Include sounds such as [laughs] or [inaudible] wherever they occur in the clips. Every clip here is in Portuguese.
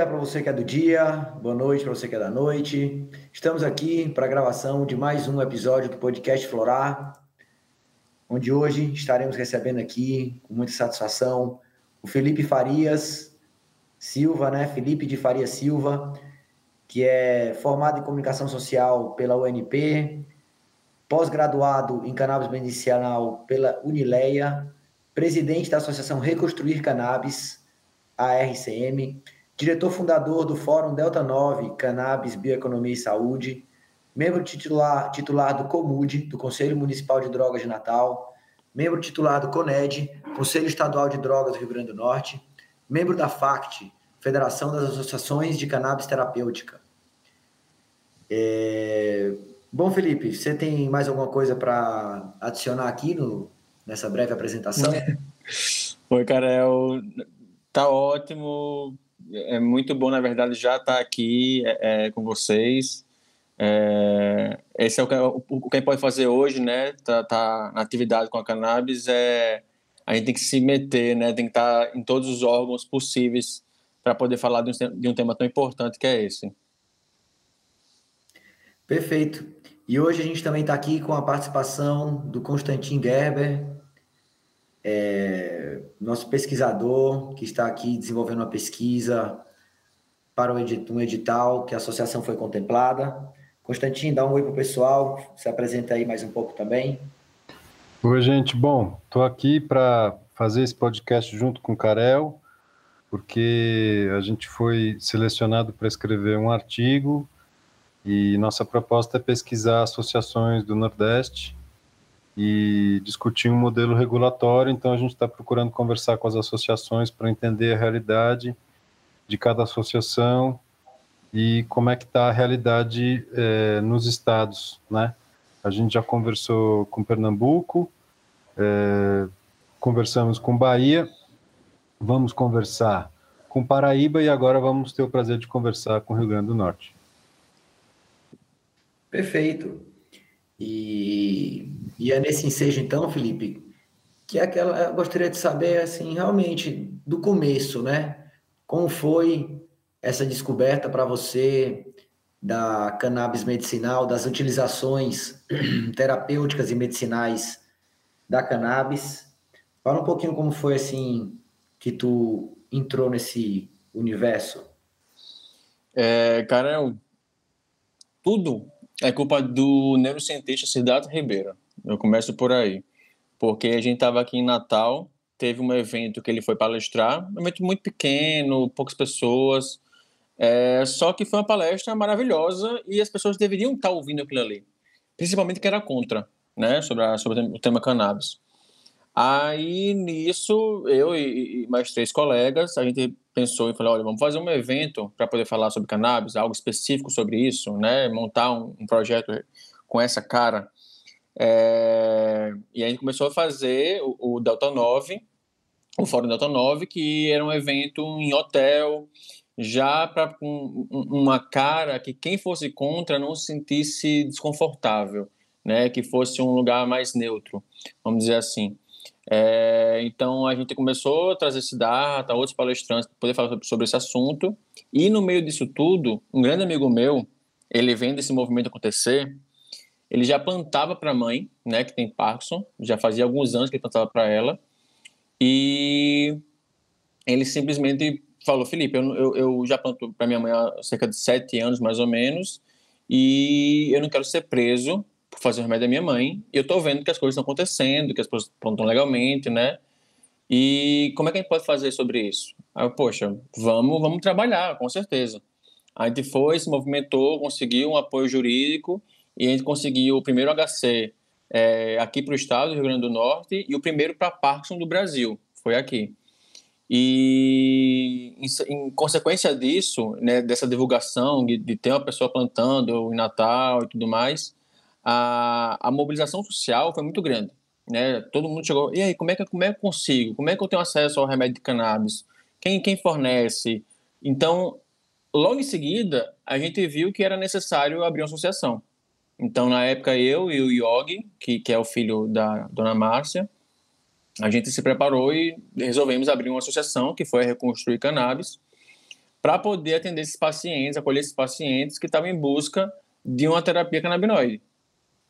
Dia para você que é do dia, boa noite para você que é da noite. Estamos aqui para a gravação de mais um episódio do podcast Florar, onde hoje estaremos recebendo aqui, com muita satisfação, o Felipe Farias Silva, né? Felipe de Faria Silva, que é formado em comunicação social pela UNP, pós-graduado em cannabis medicinal pela Unileia, presidente da Associação Reconstruir Cannabis, ARCM, diretor fundador do Fórum Delta 9, Cannabis, Bioeconomia e Saúde, membro titular, titular do COMUD, do Conselho Municipal de Drogas de Natal, membro titular do CONED, Conselho Estadual de Drogas do Rio Grande do Norte, membro da FACT, Federação das Associações de Cannabis Terapêutica. É... Bom, Felipe, você tem mais alguma coisa para adicionar aqui no, nessa breve apresentação? [laughs] Oi, Carel. Tá ótimo é muito bom, na verdade, já estar tá aqui é, é, com vocês. É, esse é o que, o que a gente pode fazer hoje, né? Tá, tá, na atividade com a cannabis é a gente tem que se meter, né? Tem que estar tá em todos os órgãos possíveis para poder falar de um, de um tema tão importante que é esse. Perfeito. E hoje a gente também está aqui com a participação do Constantin Gerber, é, nosso pesquisador que está aqui desenvolvendo uma pesquisa para um edital que a associação foi contemplada. Constantin, dá um oi para o pessoal, se apresenta aí mais um pouco também. Oi, gente. Bom, estou aqui para fazer esse podcast junto com o Karel, porque a gente foi selecionado para escrever um artigo e nossa proposta é pesquisar associações do Nordeste e discutir um modelo regulatório. Então, a gente está procurando conversar com as associações para entender a realidade de cada associação e como é que está a realidade é, nos estados, né? A gente já conversou com Pernambuco, é, conversamos com Bahia, vamos conversar com Paraíba e agora vamos ter o prazer de conversar com Rio Grande do Norte. Perfeito. E, e é nesse ensejo, então, Felipe, que é aquela, eu gostaria de saber, assim, realmente, do começo, né? Como foi essa descoberta para você da cannabis medicinal, das utilizações [clears throat] terapêuticas e medicinais da cannabis? Fala um pouquinho como foi, assim, que tu entrou nesse universo. É, cara, tudo é culpa do neurocientista Siddhartha Ribeiro. Eu começo por aí. Porque a gente estava aqui em Natal, teve um evento que ele foi palestrar, um evento muito pequeno, poucas pessoas, é, só que foi uma palestra maravilhosa e as pessoas deveriam estar ouvindo aquilo ali. Principalmente que era contra, né, sobre, a, sobre o tema cannabis. Aí, nisso, eu e, e mais três colegas, a gente pensou e falou, olha, vamos fazer um evento para poder falar sobre cannabis, algo específico sobre isso, né? Montar um, um projeto com essa cara. É... E a gente começou a fazer o, o, Delta 9, o Fórum Delta 9, que era um evento em hotel, já para um, uma cara que quem fosse contra não se sentisse desconfortável, né? Que fosse um lugar mais neutro, vamos dizer assim. É, então a gente começou a trazer data, outros palestrantes para poder falar sobre esse assunto. E no meio disso tudo, um grande amigo meu, ele vendo esse movimento acontecer, ele já plantava para a mãe, né, que tem Parkinson, já fazia alguns anos que ele plantava para ela, e ele simplesmente falou, Felipe, eu, eu, eu já planto para minha mãe há cerca de sete anos, mais ou menos, e eu não quero ser preso fazer o remédio da minha mãe, e eu tô vendo que as coisas estão acontecendo, que as coisas plantam legalmente, né? E como é que a gente pode fazer sobre isso? Aí eu, poxa, vamos, vamos trabalhar, com certeza. A gente foi, se movimentou, conseguiu um apoio jurídico e a gente conseguiu o primeiro HC é, aqui para o estado do Rio Grande do Norte e o primeiro para Parkinson do Brasil, foi aqui. E em, em consequência disso, né, dessa divulgação, de, de, ter uma pessoa plantando em Natal e tudo mais, a, a mobilização social foi muito grande. Né? Todo mundo chegou, e aí, como é, que, como é que eu consigo? Como é que eu tenho acesso ao remédio de cannabis? Quem, quem fornece? Então, logo em seguida, a gente viu que era necessário abrir uma associação. Então, na época, eu e o Yogi, que, que é o filho da dona Márcia, a gente se preparou e resolvemos abrir uma associação, que foi a Reconstruir Cannabis, para poder atender esses pacientes, acolher esses pacientes que estavam em busca de uma terapia canabinoide.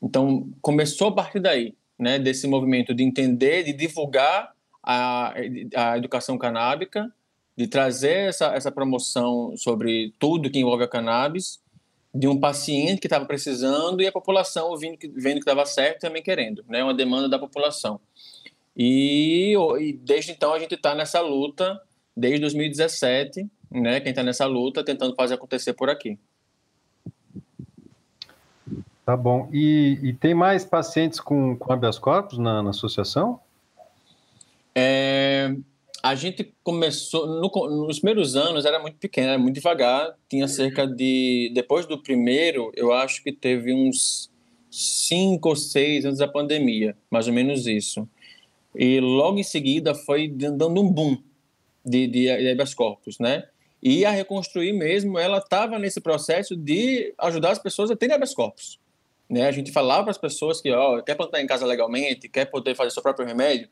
Então, começou a partir daí, né, desse movimento de entender, de divulgar a, a educação canábica, de trazer essa, essa promoção sobre tudo que envolve a cannabis, de um paciente que estava precisando e a população vendo que vendo que estava certo também querendo, né, uma demanda da população. E, e desde então a gente está nessa luta, desde 2017, né, quem está nessa luta, tentando fazer acontecer por aqui. Tá bom. E, e tem mais pacientes com, com habeas corpus na, na associação? É, a gente começou, no, nos primeiros anos era muito pequeno, era muito devagar, tinha cerca de, depois do primeiro, eu acho que teve uns cinco ou seis antes da pandemia, mais ou menos isso. E logo em seguida foi dando um boom de, de, de habeas corpus, né? E a Reconstruir mesmo, ela estava nesse processo de ajudar as pessoas a terem habeas corpus. Né? A gente falava para as pessoas que ó, quer plantar em casa legalmente, quer poder fazer seu próprio remédio,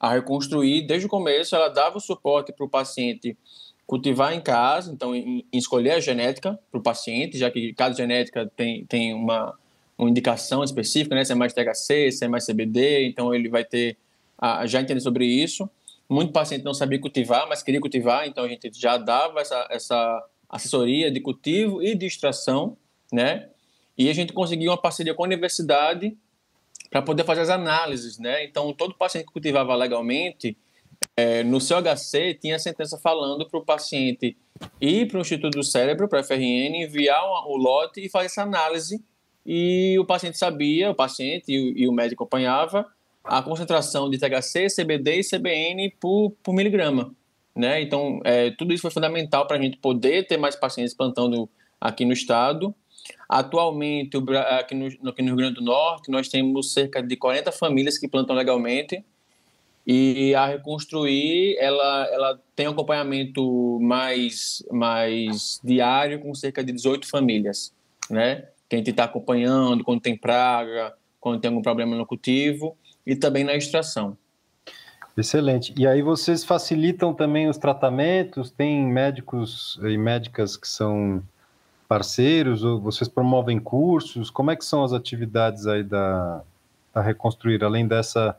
a Reconstruir, desde o começo, ela dava o suporte para o paciente cultivar em casa, então em, em escolher a genética para o paciente, já que cada genética tem, tem uma, uma indicação específica, né? se é mais THC, se é mais CBD, então ele vai ter, a, já entender sobre isso. Muito paciente não sabia cultivar, mas queria cultivar, então a gente já dava essa, essa assessoria de cultivo e de extração, né? E a gente conseguiu uma parceria com a universidade para poder fazer as análises, né? Então, todo paciente que cultivava legalmente, é, no seu HC, tinha a sentença falando para o paciente ir para o Instituto do Cérebro, para a FRN, enviar o lote e fazer essa análise. E o paciente sabia, o paciente e, e o médico acompanhava, a concentração de THC, CBD e CBN por, por miligrama. Né? Então, é, tudo isso foi fundamental para a gente poder ter mais pacientes plantando aqui no estado. Atualmente, aqui no, aqui no Rio Grande do Norte, nós temos cerca de 40 famílias que plantam legalmente. E a Reconstruir, ela, ela tem um acompanhamento mais, mais diário com cerca de 18 famílias, né? Que a gente está acompanhando quando tem praga, quando tem algum problema no cultivo e também na extração. Excelente. E aí vocês facilitam também os tratamentos? Tem médicos e médicas que são parceiros? Ou vocês promovem cursos? Como é que são as atividades aí da, da Reconstruir, além dessa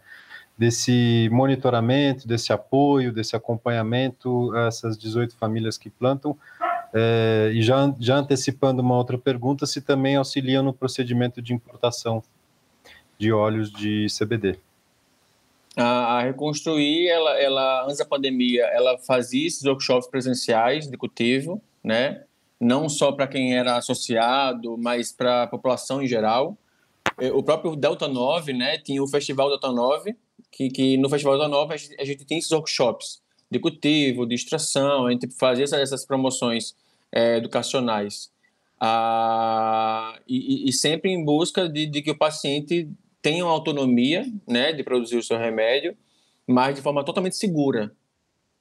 desse monitoramento, desse apoio, desse acompanhamento a essas 18 famílias que plantam? É, e já, já antecipando uma outra pergunta, se também auxiliam no procedimento de importação de óleos de CBD. A, a Reconstruir, ela, ela, antes da pandemia, ela fazia esses workshops presenciais de cultivo, né? Não só para quem era associado, mas para a população em geral. É, o próprio Delta 9, né? Tinha o Festival Delta 9, que, que no Festival Delta 9 a gente, a gente tem esses workshops de cultivo, de extração, a gente fazia essas, essas promoções é, educacionais. Ah, e, e, sempre em busca de, de que o paciente tenham autonomia né, de produzir o seu remédio, mas de forma totalmente segura,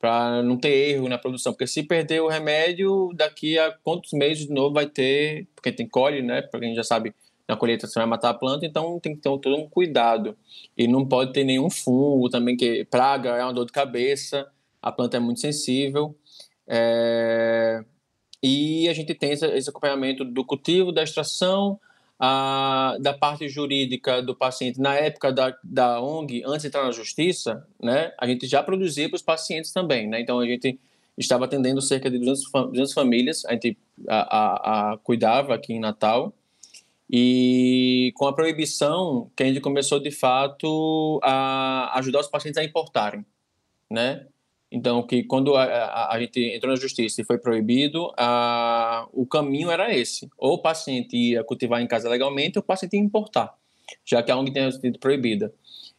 para não ter erro na produção. Porque se perder o remédio, daqui a quantos meses de novo vai ter, porque tem colhe, né? Porque a gente já sabe na colheita você vai matar a planta, então tem que ter todo um cuidado. E não pode ter nenhum fungo também, que praga é uma dor de cabeça, a planta é muito sensível. É... E a gente tem esse acompanhamento do cultivo, da extração, da parte jurídica do paciente na época da, da ONG, antes de entrar na justiça, né, a gente já produzia para os pacientes também. Né? Então, a gente estava atendendo cerca de 200, 200 famílias, a gente a, a, cuidava aqui em Natal. E com a proibição, que a gente começou de fato a ajudar os pacientes a importarem, né? Então, que quando a, a, a, gente entrou na justiça e foi proibido, a, o caminho era esse. Ou o paciente ia cultivar em casa legalmente, ou o paciente ia importar, já que a ONG tem sido proibida.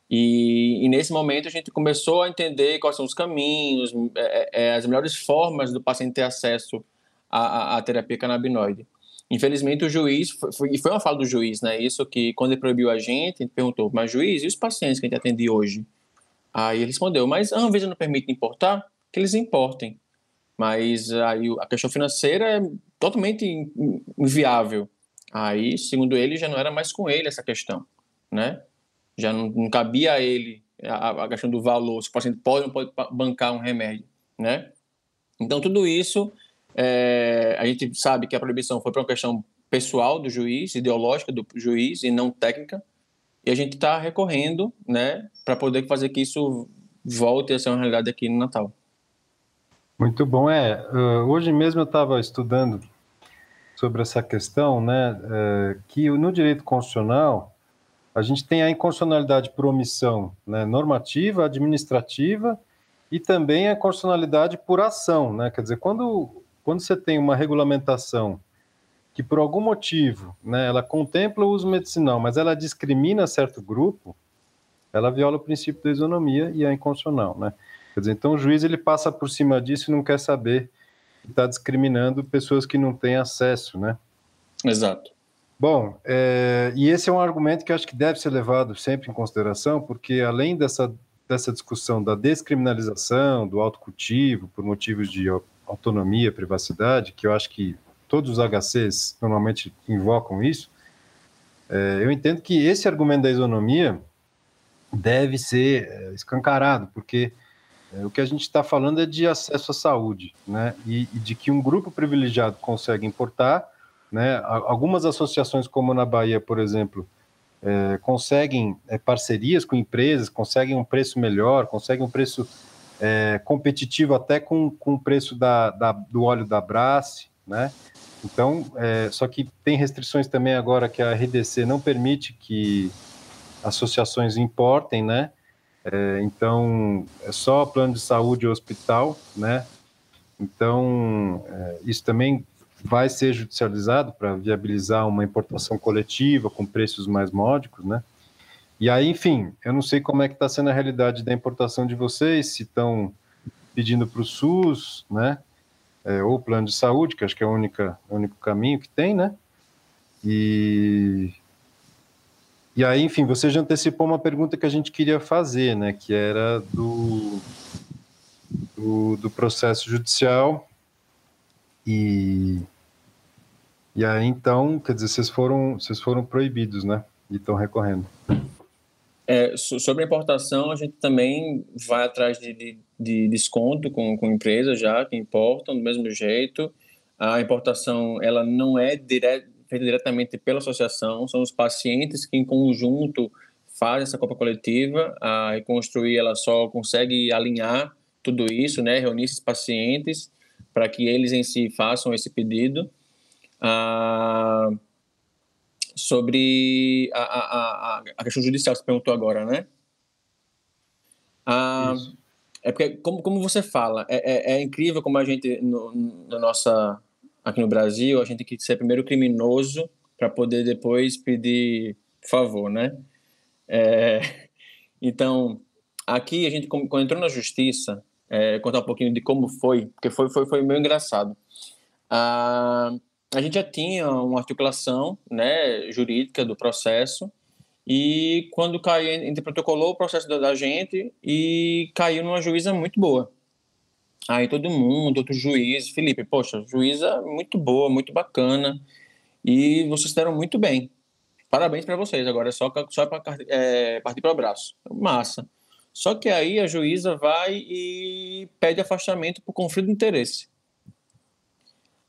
E, e, nesse momento a gente começou a entender quais são os caminhos, é, é, é as melhores formas do paciente ter acesso à, à, à terapia canabinoide. Infelizmente o juiz, foi, e foi uma fala do juiz, né? Isso que quando ele proibiu a gente, a gente perguntou, mas juiz, e os pacientes que a gente atende hoje? Aí ele respondeu, mas a Anvisa não permite importar? Que eles importem. Mas aí a questão financeira é totalmente inviável. Aí, segundo ele, já não era mais com ele essa questão, né? Já não, não cabia a ele a, a, questão do valor, se o paciente pode ou não pode bancar um remédio, né? Então, tudo isso é, a gente sabe que a proibição foi por uma questão pessoal do juiz, ideológica do juiz e não técnica, e a gente está recorrendo, né, para poder fazer que isso volte a ser uma realidade aqui no Natal. Muito bom. É, hoje mesmo eu estava estudando sobre essa questão, né, é, que no direito constitucional a gente tem a inconstitucionalidade por omissão né, normativa, administrativa e também a constitucionalidade por ação, né? Quer dizer, quando, quando você tem uma regulamentação que por algum motivo, né, ela contempla o uso medicinal, mas ela discrimina certo grupo, ela viola o princípio da isonomia e é inconstitucional, né? Quer dizer, então o juiz ele passa por cima disso e não quer saber está discriminando pessoas que não têm acesso, né? Exato. Bom, é, e esse é um argumento que acho que deve ser levado sempre em consideração, porque além dessa, dessa discussão da descriminalização, do autocultivo, por motivos de autonomia, privacidade, que eu acho que todos os HCs normalmente invocam isso, é, eu entendo que esse argumento da isonomia deve ser é, escancarado, porque é, o que a gente está falando é de acesso à saúde, né? E, e, de que um grupo privilegiado consegue importar, né? Algumas associações, como na Bahia, por exemplo, é, conseguem é, parcerias com empresas, conseguem um preço melhor, conseguem um preço é, competitivo até com, com o preço da, da, do óleo da Brás, né? Então, é, só que tem restrições também agora que a RDC não permite que associações importem, né? É, então, é só plano de saúde e hospital, né? Então, é, isso também vai ser judicializado para viabilizar uma importação coletiva com preços mais módicos, né? E aí, enfim, eu não sei como é que está sendo a realidade da importação de vocês, se estão pedindo para o SUS, né? É, ou plano de saúde, que acho que é o único caminho que tem, né? E e aí, enfim, você já antecipou uma pergunta que a gente queria fazer, né? Que era do, do, do processo judicial. E, e aí, então, quer dizer, vocês foram, vocês foram proibidos, né? E estão recorrendo. É, sobre a importação, a gente também vai atrás de, de, de desconto com, com empresas já que importam do mesmo jeito. A importação, ela não é direto feita diretamente pela associação, são os pacientes que em conjunto fazem essa copa coletiva, a reconstruir ela só consegue alinhar tudo isso, né, reunir esses pacientes para que eles em si façam esse pedido. Ah, sobre a, a, a, a, questão judicial você perguntou agora, né? Ah, é porque, como, como você fala, é, é, é incrível como a gente, no, na nossa aqui no Brasil, a gente tem que ser primeiro criminoso para poder depois pedir favor, né? É, então, aqui a gente, quando entrou na justiça, é, contar um pouquinho de como foi, porque foi, foi, foi meio engraçado. Ah, a gente já tinha uma articulação né, jurídica do processo, e quando caiu, a gente protocolou o processo da, da gente e caiu numa juíza muito boa. Aí todo mundo, outro juiz, Felipe, poxa, juíza muito boa, muito bacana, e vocês deram muito bem. Parabéns para vocês, agora é só, só para é, partir para o abraço. Massa. Só que aí a juíza vai e pede afastamento por conflito de interesse.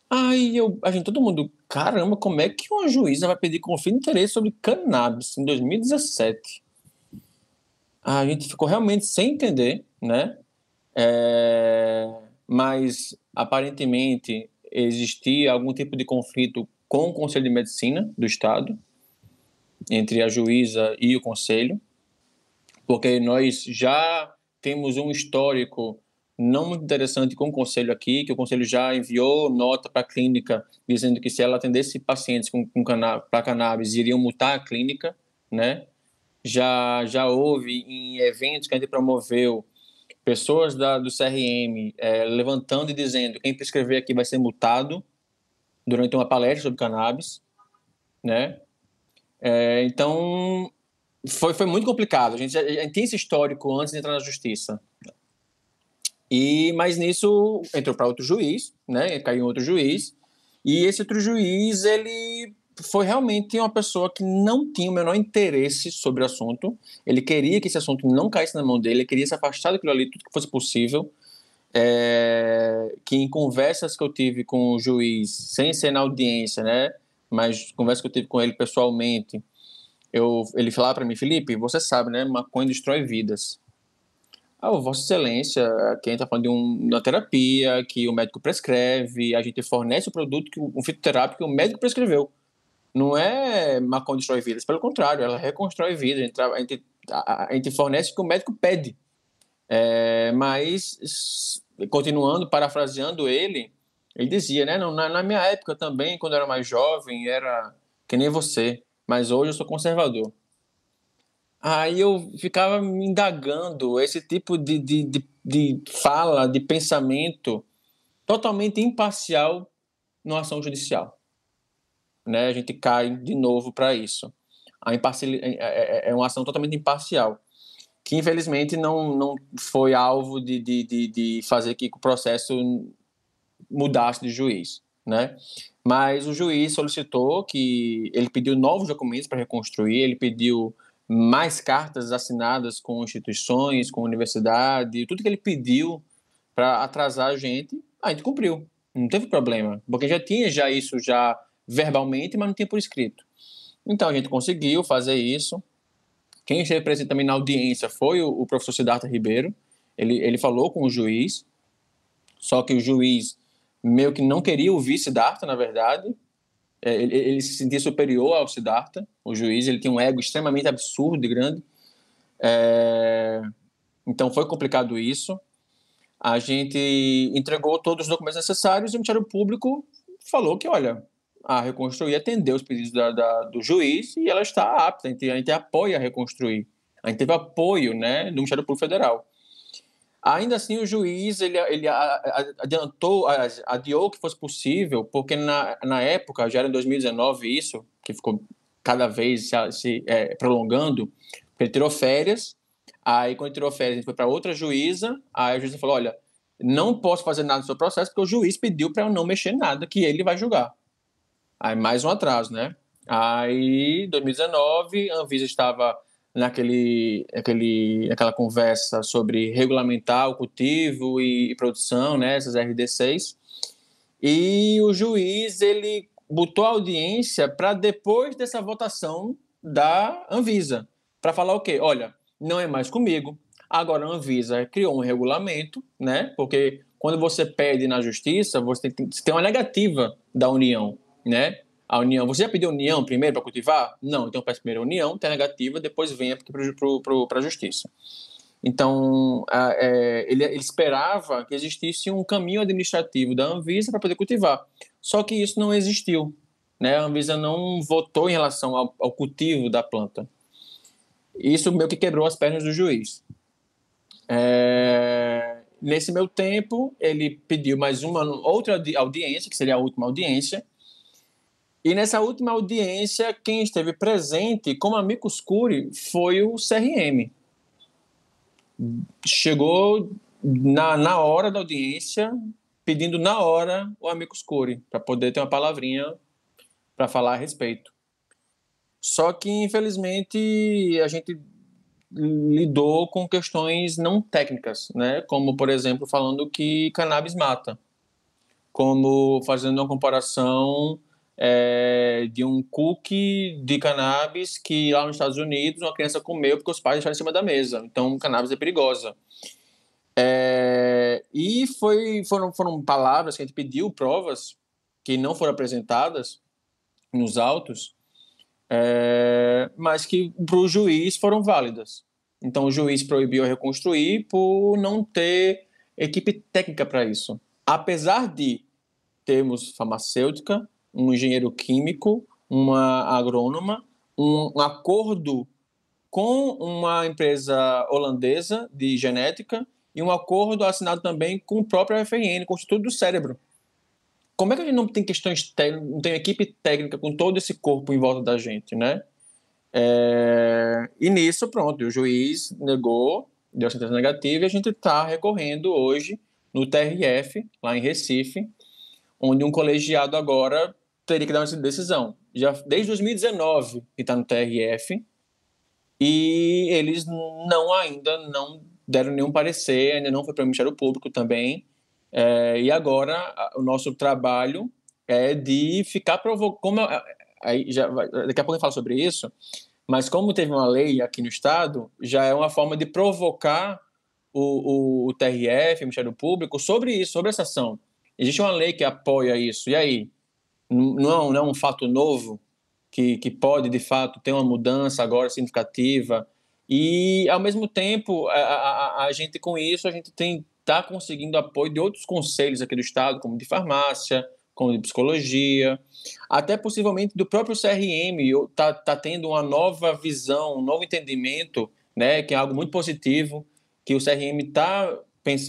Aí eu, a gente, todo mundo, caramba, como é que uma juíza vai pedir conflito de interesse sobre cannabis em 2017? A gente ficou realmente sem entender, né? É, mas aparentemente existia algum tipo de conflito com o Conselho de Medicina do Estado, entre a juíza e o Conselho, porque nós já temos um histórico não muito interessante com o Conselho aqui, que o Conselho já enviou nota para a clínica dizendo que se ela atendesse pacientes com, com para cannabis, iriam multar a clínica, né? Já, já houve em eventos que a gente promoveu pessoas da, do CRM é, levantando e dizendo quem prescrever aqui vai ser multado durante uma palestra sobre cannabis, né? É, então foi, foi muito complicado. A gente, a gente tem esse histórico antes de entrar na justiça. E mas nisso entrou para outro juiz, né? Caiu outro juiz e esse outro juiz ele foi realmente uma pessoa que não tinha o menor interesse sobre o assunto. Ele queria que esse assunto não caísse na mão dele, ele queria se afastar daquilo ali tudo que fosse possível. é, que em conversas que eu tive com o juiz, sem ser na audiência, né, mas conversas que eu tive com ele pessoalmente, eu, ele falava para mim, Felipe, você sabe, né, maconha destrói vidas. Ah, Vossa Excelência, gente está falando de um, uma terapia que o médico prescreve, a gente fornece o produto, que, um fitoterápico que o médico prescreveu. Não é maconha destrói vidas, pelo contrário, ela reconstrói vidas. A gente, a a, a gente fornece o que o médico pede. É, mas, continuando, parafraseando ele, ele dizia, né, na, na minha época também, quando eu era mais jovem, era que nem você, mas hoje eu sou conservador. Aí eu ficava me indagando esse tipo de, de, de, de fala, de pensamento totalmente imparcial numa ação judicial. Né? A gente cai de novo para isso. A imparcial, é, é, é, é uma ação totalmente imparcial que infelizmente não, não foi alvo de, de, de, de fazer que o processo mudasse de juiz, né? Mas o juiz solicitou que ele pediu novos documentos para reconstruir, ele pediu mais cartas assinadas com instituições, com universidade, tudo que ele pediu para atrasar a gente, a gente cumpriu, não teve problema, porque já tinha já isso já verbalmente, mas não tinha por escrito. Então a gente conseguiu fazer isso, quem esteve presente também na audiência foi o, o professor Siddhartha Ribeiro. Ele, ele falou com o juiz, só que o juiz meio que não queria ouvir Siddhartha, na verdade. É, ele, ele, se sentia superior ao Siddhartha, o juiz. Ele tinha um ego extremamente absurdo e grande. É, então foi complicado isso. A gente entregou todos os documentos necessários e o Ministério Público falou que, olha, a reconstruir, atender os pedidos da, da, do juiz e ela está apta. A gente, a gente apoia a reconstruir. A gente teve apoio né, do Ministério Público Federal. Ainda assim, o juiz ele, ele adiantou, adiou que fosse possível, porque na, na época, já era em 2019 isso, que ficou cada vez se, se é, prolongando, ele tirou férias, aí quando tirou férias, ele foi para outra juíza, aí a juíza falou, olha, não posso fazer nada no seu processo, porque o juiz pediu para eu não mexer nada, que ele vai julgar. Aí mais um atraso, né? Aí, 2019, a Anvisa estava naquele, aquele, aquela conversa sobre regulamentar o cultivo e, e produção, né, essas RD6, e o juiz ele botou a audiência para depois dessa votação da Anvisa, para falar o quê? Olha, não é mais comigo. Agora a Anvisa criou um regulamento, né? Porque quando você pede na justiça, você tem, você tem uma negativa da União né? A união. Você já pediu união primeiro para cultivar? Não, então peça primeiro a união, tem a negativa, depois venha para a justiça. Então, a, é, ele, ele, esperava que existisse um caminho administrativo da Anvisa para poder cultivar. Só que isso não existiu. Né? A Anvisa não votou em relação ao, ao cultivo da planta. Isso meio que quebrou as pernas do juiz. É, nesse meu tempo, ele pediu mais uma outra audiência, que seria a última audiência, e nessa última audiência, quem esteve presente como amicus curi foi o CRM. Chegou na, na hora da audiência, pedindo na hora o amicus curi, para poder ter uma palavrinha para falar a respeito. Só que, infelizmente, a gente lidou com questões não técnicas, né? como, por exemplo, falando que cannabis mata, como fazendo uma comparação é, de um cookie de cannabis que lá nos Estados Unidos uma criança comeu porque os pais deixaram em cima da mesa. Então, cannabis é perigosa. É, e foi, foram, foram palavras que a gente pediu, provas que não foram apresentadas nos autos, é, mas que para o juiz foram válidas. Então, o juiz proibiu reconstruir por não ter equipe técnica para isso. Apesar de termos farmacêutica, um engenheiro químico, uma agrônoma, um, acordo com uma empresa holandesa de genética e um acordo assinado também com o próprio FRN, com o Instituto do Cérebro. Como é que a gente não tem questões técnicas, não tem equipe técnica com todo esse corpo em volta da gente, né? É... E nisso, pronto, o juiz negou, deu sentença negativa e a gente está recorrendo hoje no TRF, lá em Recife, onde um colegiado agora teria que dar uma decisão. Já desde 2019 que está no TRF e eles não ainda não deram nenhum parecer, ainda não foi para o Ministério Público também. É, e agora o nosso trabalho é de ficar provocando. Aí já, daqui a pouco eu falo sobre isso, mas como teve uma lei aqui no Estado, já é uma forma de provocar o, o, o TRF, o Ministério Público, sobre isso, sobre essa ação. Existe uma lei que apoia isso. E aí? Não, não é um fato novo que, que pode, de fato, ter uma mudança agora significativa? E, ao mesmo tempo, a, a, a gente, com isso, a gente tem está conseguindo apoio de outros conselhos aqui do Estado, como de farmácia, como de psicologia, até possivelmente do próprio CRM, está tá tendo uma nova visão, um novo entendimento, né, que é algo muito positivo, que o CRM está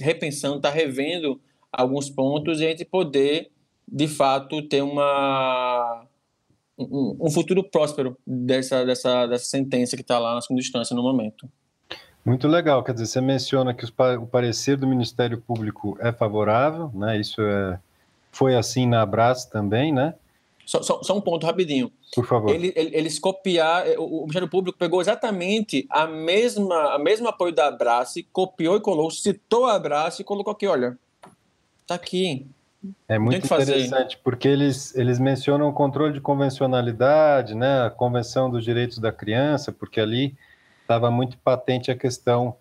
repensando, está revendo alguns pontos e a gente poder, de fato, ter uma, um, um futuro próspero dessa, dessa, dessa sentença que está lá na segunda instância no momento. Muito legal, quer dizer, você menciona que o parecer do Ministério Público é favorável, né? Isso é, foi assim na Abras também, né? Só, só, só, um ponto rapidinho. Por favor. Ele, eles copiar, o, o Ministério Público pegou exatamente a mesma, a mesmo apoio da Abras, copiou e colou, citou a Abras e colocou aqui, olha, tá aqui. É muito interessante, porque eles, eles mencionam o controle de convencionalidade, né, a Convenção dos Direitos da Criança, porque ali estava muito patente a questão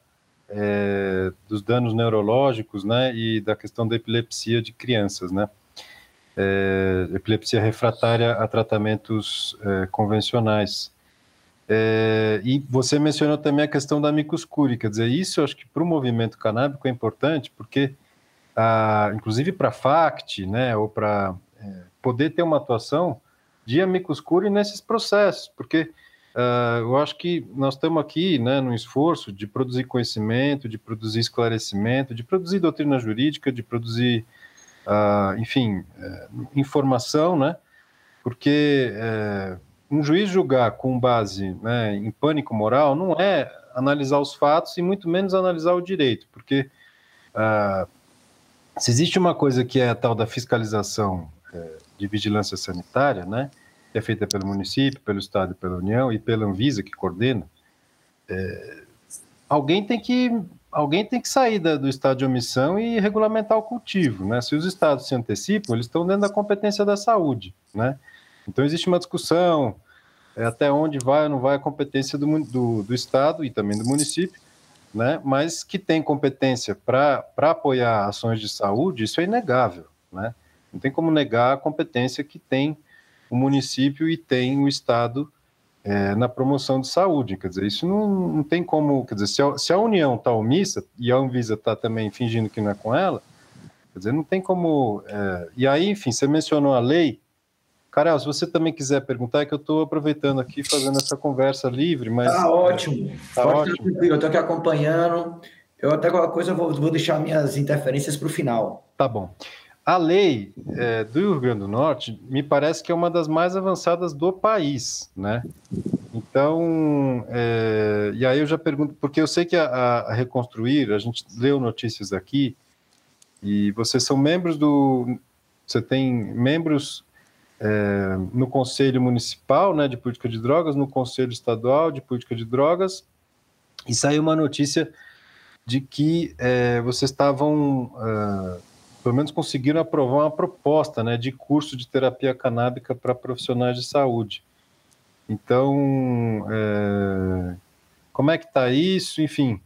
é, dos danos neurológicos, né, e da questão da epilepsia de crianças, né, é, epilepsia refratária a tratamentos é, convencionais. É, e você mencionou também a questão da micoscuri, quer dizer, isso eu acho que para o movimento canábico é importante, porque, a, inclusive para FACT, né, ou para é, poder ter uma atuação de amicus curiae nesses processos, porque Uh, eu acho que nós estamos aqui né, no esforço de produzir conhecimento, de produzir esclarecimento, de produzir doutrina jurídica, de produzir, uh, enfim, uh, informação, né? Porque eh, um juiz julgar com base né, em pânico moral não é analisar os fatos e muito menos analisar o direito, porque ah, se existe uma coisa que é a tal da fiscalização eh, de vigilância sanitária, né? é feita pelo município, pelo Estado pela União e pela Anvisa, que coordena, é, alguém tem que alguém tem que sair da, do estado de omissão e regulamentar o cultivo, né? Se os estados se antecipam, eles estão dentro da competência da saúde, né? Então existe uma discussão é, até onde vai ou não vai a competência do, do, do estado e também do município, né? Mas que tem competência para apoiar ações de saúde, isso é inegável, né? Não tem como negar a competência que tem o município e tem o Estado é, na promoção de saúde. Quer dizer, isso não, não tem como. Quer dizer, se a, se a União está omissa e a Anvisa está também fingindo que não é com ela, quer dizer, não tem como. É, e aí, enfim, você mencionou a lei. Carol, se você também quiser perguntar, é que eu estou aproveitando aqui, fazendo essa conversa livre, mas... Tá ótimo. Tá ótimo. Eu estou aqui acompanhando. Eu até qualquer coisa vou, vou deixar minhas interferências para o final. Tá bom. A lei é, do Rio Grande do Norte me parece que é uma das mais avançadas do país, né? Então, é, e aí eu já pergunto, porque eu sei que a, a, Reconstruir, a gente leu notícias aqui, e vocês são membros do. Você tem membros é, no Conselho Municipal né, de Política de Drogas, no Conselho Estadual de Política de Drogas, e saiu uma notícia de que é, vocês estavam é, pelo menos conseguiram aprovar uma proposta né, de curso de terapia canábica para profissionais de saúde. Então, é, como é que está isso? Enfim,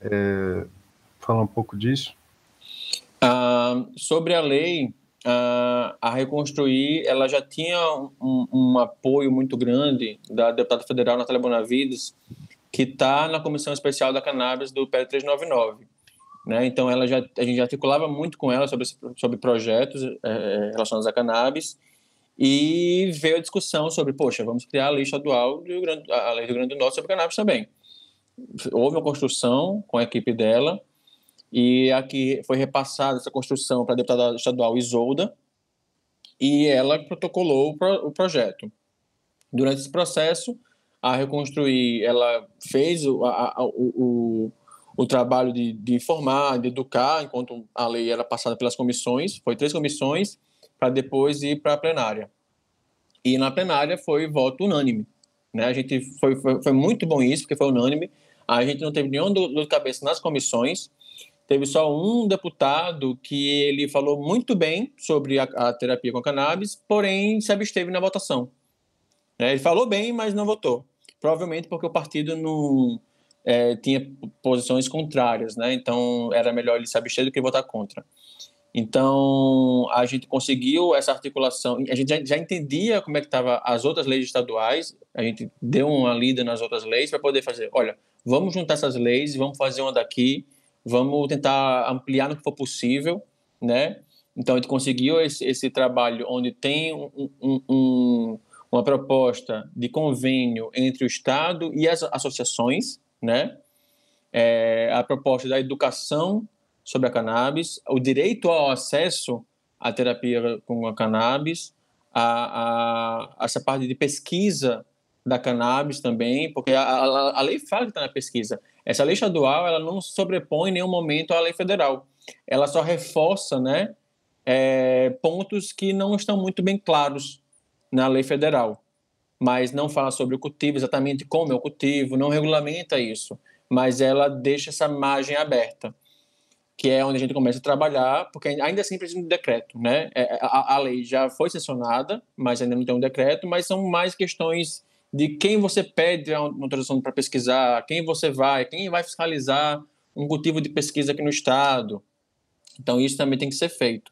é, falar um pouco disso. Ah, sobre a lei, a Reconstruir, ela já tinha um, um, apoio muito grande da deputada federal Natália Bonavides, que está na Comissão Especial da Cannabis do PL 399. Né? Então, ela já, a gente já articulava muito com ela sobre, sobre projetos é, relacionados a cannabis e veio a discussão sobre, poxa, vamos criar a lei estadual, do Grande, a lei do Rio Grande do Norte sobre cannabis também. Houve uma construção com a equipe dela e aqui foi repassada essa construção para a deputada estadual Isolda e ela protocolou o, pro, o projeto. Durante esse processo, a Reconstruir, ela fez o, a, o, o trabalho de, de informar, de educar, enquanto a lei era passada pelas comissões, foi três comissões, para depois ir para a plenária. E na plenária foi voto unânime. Né? A gente foi, foi, foi, muito bom isso, porque foi unânime. A gente não teve nenhum dor de cabeça nas comissões, teve só um deputado que ele falou muito bem sobre a, a terapia com cannabis, porém se absteve na votação. É, ele falou bem, mas não votou. Provavelmente porque o partido não é, tinha posições contrárias, né? Então era melhor ele se abster do que votar contra. Então, a gente conseguiu essa articulação. A gente já, já entendia como é que estavam as outras leis estaduais. A gente deu uma lida nas outras leis para poder fazer. Olha, vamos juntar essas leis, vamos fazer uma daqui, vamos tentar ampliar no que for possível, né? Então, a gente conseguiu esse, esse trabalho onde tem um, um, um, uma proposta de convênio entre o Estado e as associações, né? É, a proposta da educação sobre a cannabis, o direito ao acesso à terapia com a cannabis, a, a, essa parte de pesquisa da cannabis também, porque a, a, a lei fala que está na pesquisa. Essa lei estadual ela não sobrepõe em nenhum momento à lei federal. Ela só reforça né, é, pontos que não estão muito bem claros na lei federal. Mas não fala sobre o cultivo, exatamente como é o cultivo, não regulamenta isso. Mas ela deixa essa margem aberta que é onde a gente começa a trabalhar, porque ainda assim precisa de um decreto, né? É, a, a, lei já foi sancionada, mas ainda não tem um decreto, mas são mais questões de quem você pede a autorização para pesquisar, quem você vai, quem vai fiscalizar um cultivo de pesquisa aqui no estado. Então isso também tem que ser feito.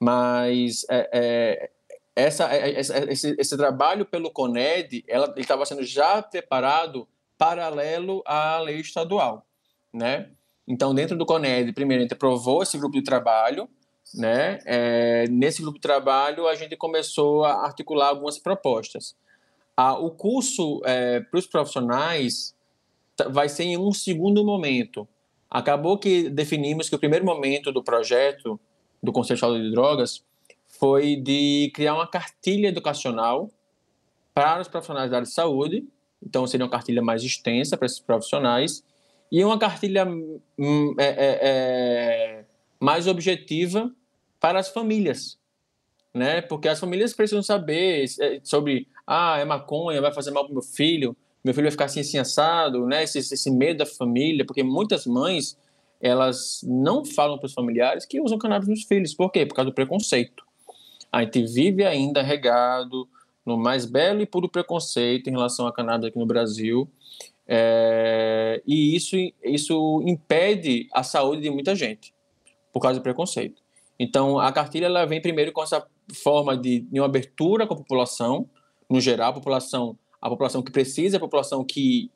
Mas é, é, essa, é, é, esse, esse, trabalho pelo CONED, ela estava sendo já preparado paralelo à lei estadual, né? Então, dentro do CONED, primeiro, a gente aprovou esse grupo de trabalho, né? É, nesse grupo de trabalho, a gente começou a articular algumas propostas. Ah, o curso é, para os profissionais vai ser em um segundo momento. Acabou que definimos que o primeiro momento do projeto do Conselho Estadual de Drogas foi de criar uma cartilha educacional para os profissionais da área de saúde. Então, seria uma cartilha mais extensa para esses profissionais e uma cartilha hum, é, é, é, mais objetiva para as famílias, né? Porque as famílias precisam saber é, sobre, ah, é maconha, vai fazer mal para meu filho, meu filho vai ficar assim, assim assado, né? Esse, esse medo da família, porque muitas mães elas não falam para os familiares que usam cannabis nos filhos. Por quê? Por causa do preconceito. A gente vive ainda regado no mais belo e puro preconceito em relação à cannabis aqui no Brasil. É, e isso, isso impede a saúde de muita gente, por causa do preconceito. Então, a cartilha ela vem primeiro com essa forma de, de uma abertura com a população, no geral, a população, a população que precisa, a população que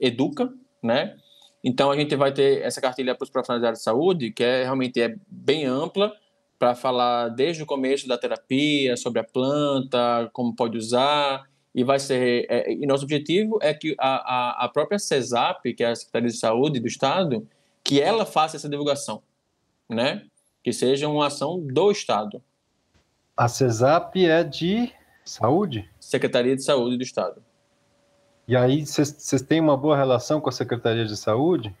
educa, né? Então, a gente vai ter essa cartilha para os profissionais da área de saúde, que é realmente é bem ampla, para falar desde o começo da terapia, sobre a planta, como pode usar, e vai ser é, e nosso objetivo é que a, a, a, própria CESAP, que é a Secretaria de Saúde do Estado, que ela faça essa divulgação, né? Que seja uma ação do Estado. A CESAP é de saúde? Secretaria de Saúde do Estado. E aí, vocês têm uma boa relação com a Secretaria de Saúde?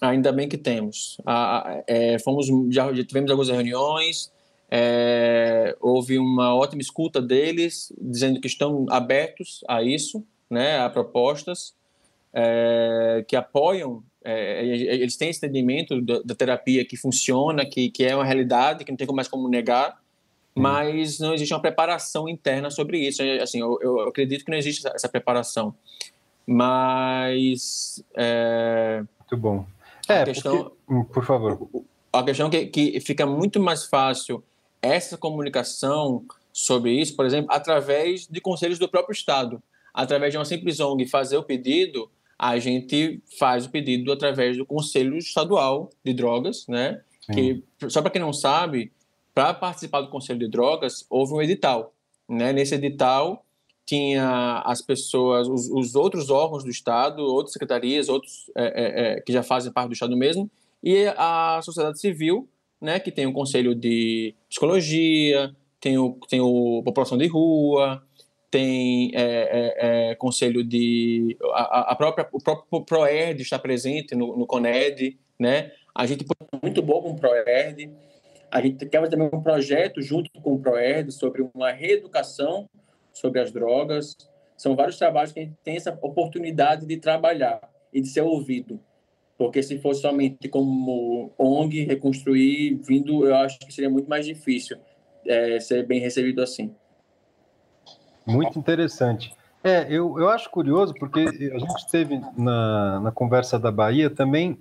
Ainda bem que temos. Ah, é, fomos, já, já tivemos algumas reuniões, é, houve uma ótima escuta deles, dizendo que estão abertos a isso, né, a propostas é, que apoiam. É, eles têm esse entendimento da, da, terapia que funciona, que, que é uma realidade, que não tem mais como negar, mas não existe uma preparação interna sobre isso. É, assim, eu, eu acredito que não existe essa, preparação. Mas. É, Muito bom. É, questão, porque, hum, por favor. A questão que, que fica muito mais fácil essa comunicação sobre isso, por exemplo, através de conselhos do próprio Estado. Através de uma simples ONG fazer o pedido, a gente faz o pedido através do Conselho Estadual de Drogas, né? Que, só para quem não sabe, para participar do Conselho de Drogas, houve um edital. Né? Nesse edital, tinha as pessoas, os, os, outros órgãos do Estado, outras secretarias, outros é, é, é, que já fazem parte do Estado mesmo, e a sociedade civil né, que tem o Conselho de Psicologia, tem o, tem o População de Rua, tem é, é, é, Conselho de... A, a, própria, o próprio PROERD está presente no, no CONED, né? A gente muito bom com o PROERD, a gente quer também um projeto junto com o PROERD sobre uma reeducação sobre as drogas. São vários trabalhos que a gente tem essa oportunidade de trabalhar. e de ser ouvido. Porque se fosse somente como ONG reconstruir, vindo, eu acho que seria muito mais difícil é, ser bem recebido assim. Muito interessante. É, eu, eu acho curioso porque a gente teve na, na conversa da Bahia também,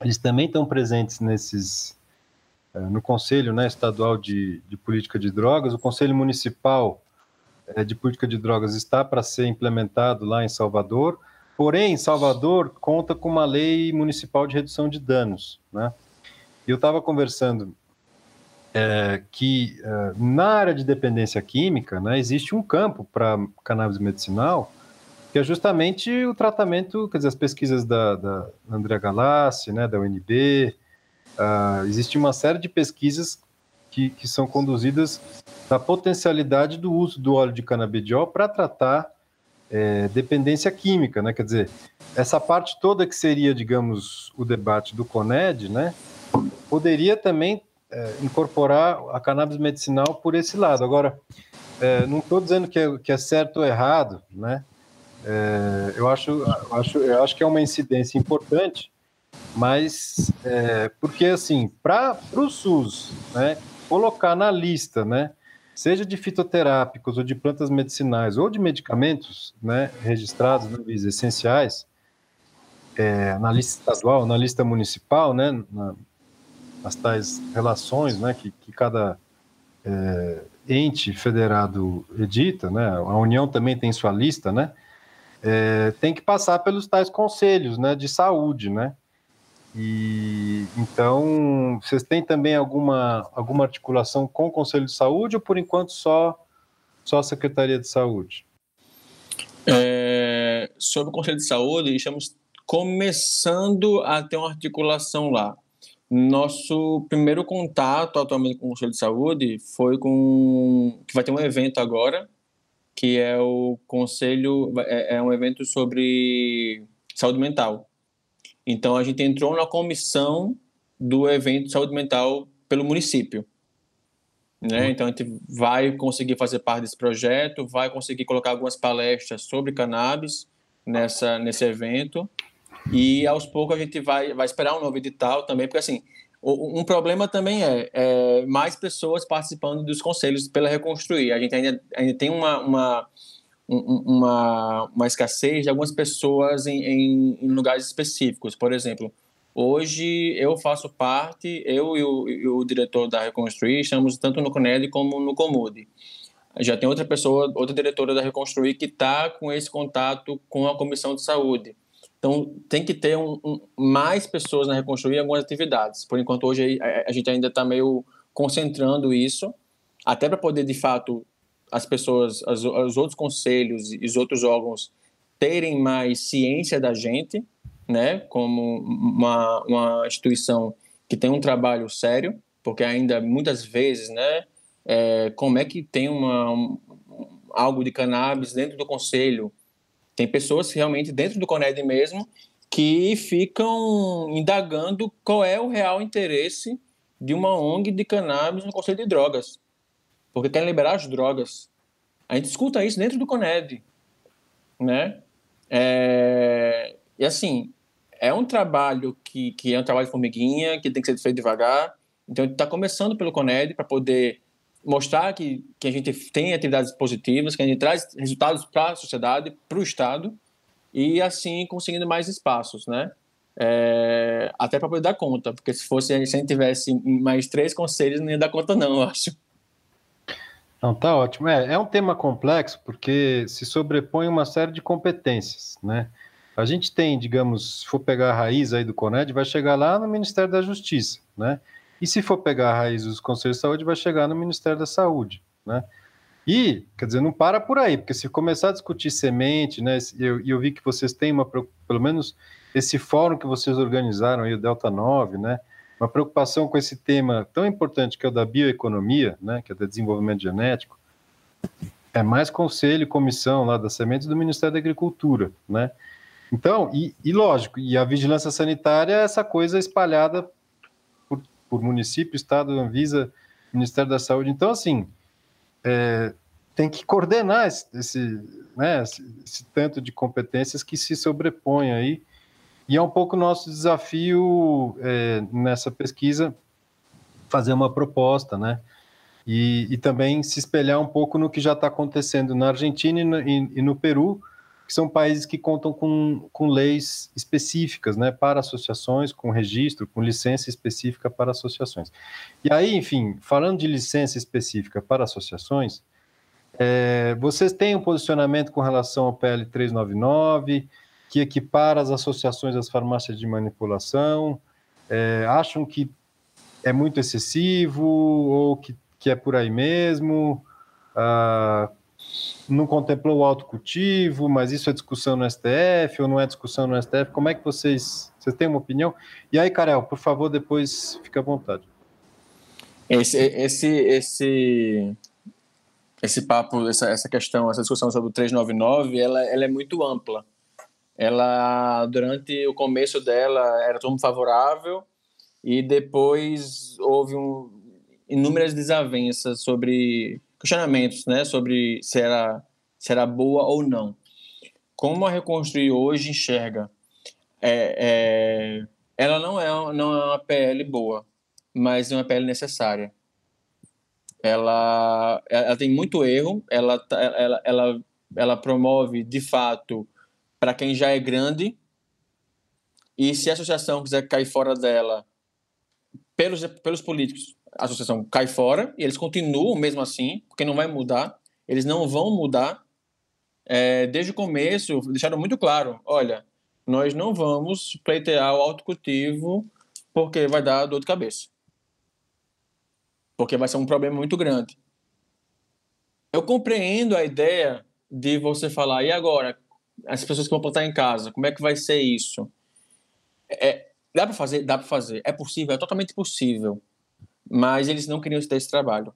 eles também estão presentes nesses, no Conselho né, Estadual de, de Política de Drogas, o Conselho Municipal é, de Política de Drogas está para ser implementado lá em Salvador, Porém, Salvador conta com uma lei municipal de redução de danos. Né? Eu estava conversando é, que é, na área de dependência química né, existe um campo para cannabis medicinal que é justamente o tratamento, quer dizer, as pesquisas da, da Andrea Galassi, né, da UNB, uh, existe uma série de pesquisas que, que são conduzidas da potencialidade do uso do óleo de canabidiol para tratar é, dependência química, né? Quer dizer, essa parte toda que seria, digamos, o debate do CONED, né? Poderia também é, incorporar a cannabis medicinal por esse lado. Agora, é, não estou dizendo que é, que é, certo ou errado, né? É, eu, acho, acho, eu acho que é uma incidência importante, mas é, porque, assim, para o SUS, né, colocar na lista, né, seja de fitoterápicos ou de plantas medicinais ou de medicamentos né, registrados na Visa essenciais, é, na lista estadual, na lista municipal, né, na, nas tais relações né, que, que cada é, ente federado edita, né, a União também tem sua lista, né, é, tem que passar pelos tais conselhos né, de saúde, né, e então, vocês têm também alguma, alguma articulação com o Conselho de Saúde ou por enquanto só, só a Secretaria de Saúde? É, sobre o Conselho de Saúde, estamos começando a ter uma articulação lá. Nosso primeiro contato atualmente com o Conselho de Saúde foi com que vai ter um evento agora, que é o Conselho é, é um evento sobre saúde mental. Então, a gente entrou na comissão do evento de saúde mental pelo município. Né? Uhum. Então, a gente vai conseguir fazer parte desse projeto, vai conseguir colocar algumas palestras sobre cannabis nessa, nesse evento. E, aos poucos, a gente vai, vai esperar um novo edital também, porque, assim, um problema também é, é mais pessoas participando dos conselhos pela Reconstruir. A gente ainda, ainda tem uma, uma uma, uma escassez de algumas pessoas em, em, em, lugares específicos. Por exemplo, hoje eu faço parte, eu e o, e o diretor da Reconstruir, estamos tanto no CONED como no Comude. Já tem outra pessoa, outra diretora da Reconstruir que está com esse contato com a Comissão de Saúde. Então, tem que ter um, um, mais pessoas na Reconstruir algumas atividades. Por enquanto, hoje a, a gente ainda está meio concentrando isso, até para poder, de fato, as pessoas, as, os outros conselhos e os outros órgãos terem mais ciência da gente, né, como uma, uma instituição que tem um trabalho sério, porque ainda muitas vezes, né, é, como é que tem uma, um, algo de cannabis dentro do conselho? Tem pessoas realmente dentro do CONED mesmo que ficam indagando qual é o real interesse de uma ONG de cannabis no Conselho de Drogas porque querem liberar as drogas. A gente escuta isso dentro do Coned, né? É, e assim, é um trabalho que, que é um trabalho de formiguinha, que tem que ser feito devagar. Então, a gente está começando pelo Coned para poder mostrar que, que a gente tem atividades positivas, que a gente traz resultados para a sociedade, para o Estado, e assim conseguindo mais espaços, né? É, até para poder dar conta, porque se fosse se a gente tivesse mais três conselhos, não ia dar conta, não, eu acho. Não, tá ótimo. É, é um tema complexo porque se sobrepõe uma série de competências, né? A gente tem, digamos, se for pegar a raiz aí do CONED, vai chegar lá no Ministério da Justiça, né? E se for pegar a raiz dos Conselhos de Saúde, vai chegar no Ministério da Saúde, né? E, quer dizer, não para por aí, porque se começar a discutir semente, né? E eu, eu, vi que vocês têm uma, pelo menos esse fórum que vocês organizaram aí, o Delta 9, né? Uma preocupação com esse tema tão importante que é o da bioeconomia, né, que é do desenvolvimento genético, é mais conselho e comissão lá das sementes do Ministério da Agricultura, né? Então, e, e lógico, e a vigilância sanitária é essa coisa espalhada por, por município, estado, Anvisa, Ministério da Saúde. Então, assim, é, tem que coordenar esse, esse, né, esse, esse tanto de competências que se sobrepõe aí e é um pouco nosso desafio é, nessa pesquisa fazer uma proposta, né? E, e, também se espelhar um pouco no que já está acontecendo na Argentina e no, e, e no, Peru, que são países que contam com, com leis específicas né, para associações, com registro, com licença específica para associações. E aí, enfim, falando de licença específica para associações, é, vocês têm um posicionamento com relação ao PL 399, que equipara as associações às farmácias de manipulação? É, acham que é muito excessivo ou que que é por aí mesmo, ah, não contemplou o autocultivo, mas isso é discussão no STF ou não é discussão no STF? Como é que vocês, vocês têm uma opinião? E aí, Karel, por favor, depois fica à vontade. Esse, esse, esse, esse papo, essa, essa questão, essa discussão sobre o 399, ela, ela é muito ampla. Ela, durante o começo dela, era todo favorável, e depois houve um, inúmeras desavenças sobre questionamentos, né, sobre se era, se era boa ou não. Como a Reconstruir hoje enxerga, é, é, ela não é, não é uma PL boa, mas é uma PL necessária. Ela, ela tem muito erro, ela, tá, ela, ela, ela promove, de fato, para quem já é grande, e se a associação quiser cair fora dela, pelos, pelos políticos, a associação cai fora e eles continuam mesmo assim, porque não vai mudar, eles não vão mudar. É, desde o começo, deixaram muito claro: olha, nós não vamos pleitear o autocultivo porque vai dar dor de cabeça. Porque vai ser um problema muito grande. Eu compreendo a ideia de você falar, e agora? As pessoas que vão plantar em casa, como é que vai ser isso? É, dá para fazer? Dá para fazer. É possível? É totalmente possível mas eles não queriam ter esse trabalho.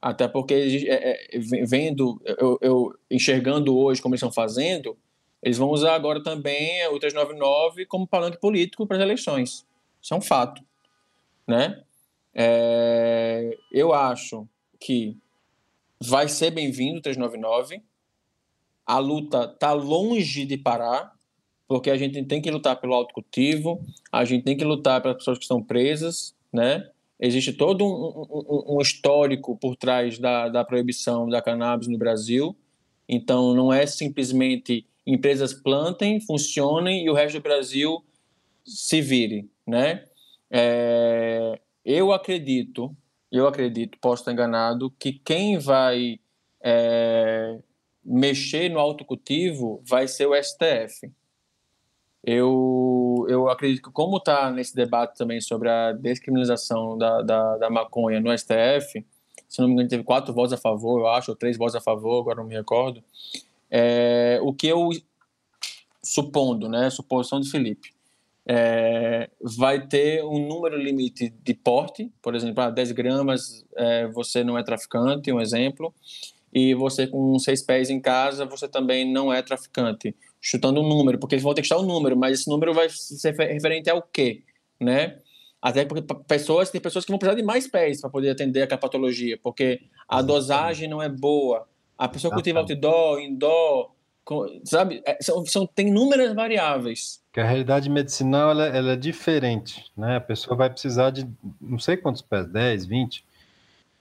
Até porque, é, é, vendo, eu, eu, enxergando hoje como eles estão fazendo, eles vão usar agora também o 399 como palanque político para as eleições. Isso é um fato. Né? É, eu acho que vai ser bem-vindo o 399. A luta está longe de parar, porque a gente tem que lutar pelo autocultivo, a gente tem que lutar pelas pessoas que estão presas, né? Existe todo um, um, um histórico por trás da, da proibição da cannabis no Brasil. Então, não é simplesmente empresas plantem, funcionem e o resto do Brasil se vire, né? É, eu acredito, eu acredito, posso estar enganado, que quem vai é, mexer no autocultivo vai ser o STF. Eu, eu acredito que, como está nesse debate também sobre a descriminalização da, da, da, maconha no STF, se não me engano, teve quatro votos a favor, eu acho, ou três votos a favor, agora não me recordo. É, o que eu, supondo, né, suposição de Felipe, é, vai ter um número limite de porte, por exemplo, ah, 10 gramas é, você não é traficante, um exemplo, e você com seis pés em casa, você também não é traficante chutando um número, porque eles vão testar o um número, mas esse número vai ser referente ao quê, né? Até porque pessoas, tem pessoas que vão precisar de mais pés para poder atender aquela patologia, porque a dosagem não é boa. A pessoa cultiva outdoor, indoor, sabe? É, são, são, tem inúmeras variáveis. Que a realidade medicinal ela, ela, é diferente, né? A pessoa vai precisar de não sei quantos pés, 10, 20,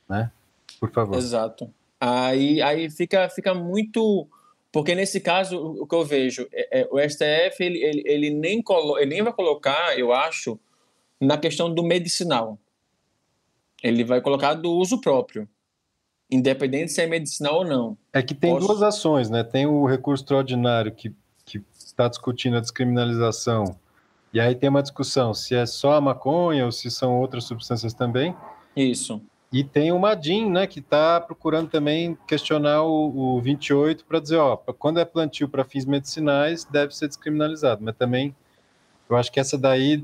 né? Por favor. Exato. Aí, aí fica, fica muito porque nesse caso, o que eu vejo, é, é o STF ele, ele, ele, nem colo, ele nem vai colocar, eu acho, na questão do medicinal. Ele vai colocar do uso próprio, independente se é medicinal ou não. É que tem Posso... duas ações, né? Tem o recurso extraordinário que, que está discutindo a descriminalização, e aí tem uma discussão se é só a maconha ou se são outras substâncias também. Isso. E tem o Madin, né, que está procurando também questionar o, o 28 para dizer, ó, quando é plantio para fins medicinais, deve ser descriminalizado. Mas também, eu acho que essa daí,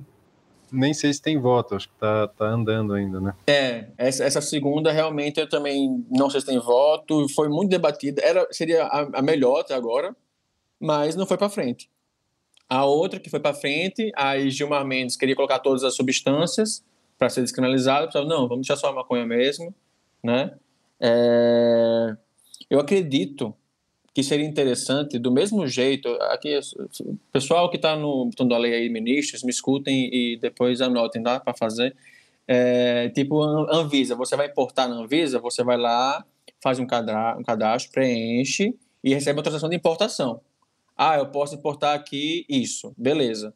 nem sei se tem voto, acho que está tá andando ainda, né? É, essa, essa segunda realmente eu também não sei se tem voto, foi muito debatida, era, seria a, a melhor até agora, mas não foi para frente. A outra que foi para frente, a Gilmar Mendes queria colocar todas as substâncias, para ser descriminalizado, pessoal, não, vamos deixar só a maconha mesmo, né? É, eu acredito que seria interessante, do mesmo jeito, aqui, pessoal que está no botão da lei aí, ministros, me escutem e depois anotem, dá para fazer. É, tipo Anvisa, você vai importar na Anvisa, você vai lá, faz um cadastro, um cadastro, preenche e recebe autorização de importação. Ah, eu posso importar aqui isso, beleza.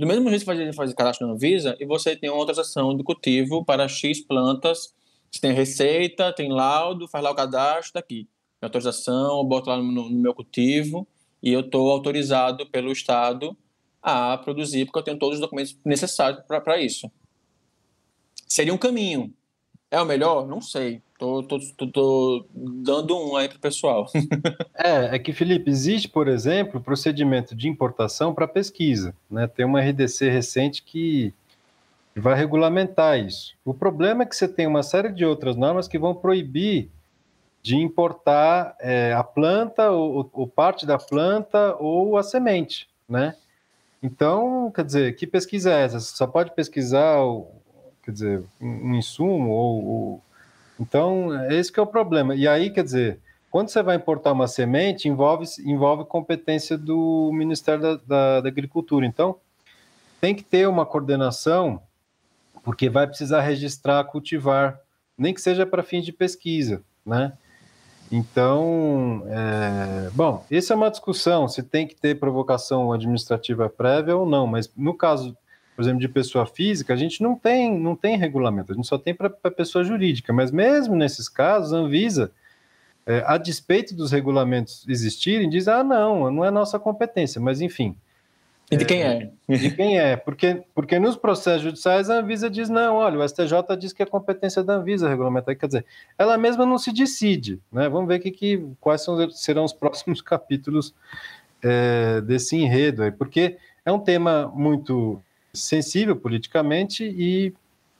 Do mesmo jeito que você faz cadastro na Anvisa e você tem uma autorização de cultivo para X plantas, você tem receita, tem laudo, faz lá o cadastro daqui autorização, eu boto lá no, no meu cultivo e eu estou autorizado pelo Estado a produzir, porque eu tenho todos os documentos necessários para isso. Seria um caminho. É o melhor? Não sei. Tô, tô, tô, tô dando um aí para o pessoal. [laughs] é, é que, Felipe, existe, por exemplo, procedimento de importação para pesquisa. Né? Tem uma RDC recente que vai regulamentar isso. O problema é que você tem uma série de outras normas que vão proibir de importar é, a planta, ou, ou, parte da planta, ou a semente, né? Então, quer dizer, que pesquisa é essa? Você só pode pesquisar, quer dizer, um insumo, ou, ou... Então, esse é o problema. E aí, quer dizer, quando você vai importar uma semente, envolve, envolve competência do Ministério da, da, da Agricultura. Então, tem que ter uma coordenação, porque vai precisar registrar, cultivar, nem que seja para fins de pesquisa, né? Então, é, bom, essa é uma discussão se tem que ter provocação administrativa prévia ou não, mas no caso, por exemplo, de pessoa física, a gente não tem, não tem regulamento, a gente só tem para pessoa jurídica, mas mesmo nesses casos, a Anvisa, é, a despeito dos regulamentos existirem, diz: ah, não, não é nossa competência, mas enfim. E de quem é? é? De quem é? Porque, porque nos processos judiciais a Anvisa diz não, olha, o STJ diz que é competência da Anvisa regulamentar. Quer dizer, ela mesma não se decide. Né? Vamos ver que, que, quais são, serão os [laughs] próximos capítulos é, desse enredo aí, porque é um tema muito sensível politicamente e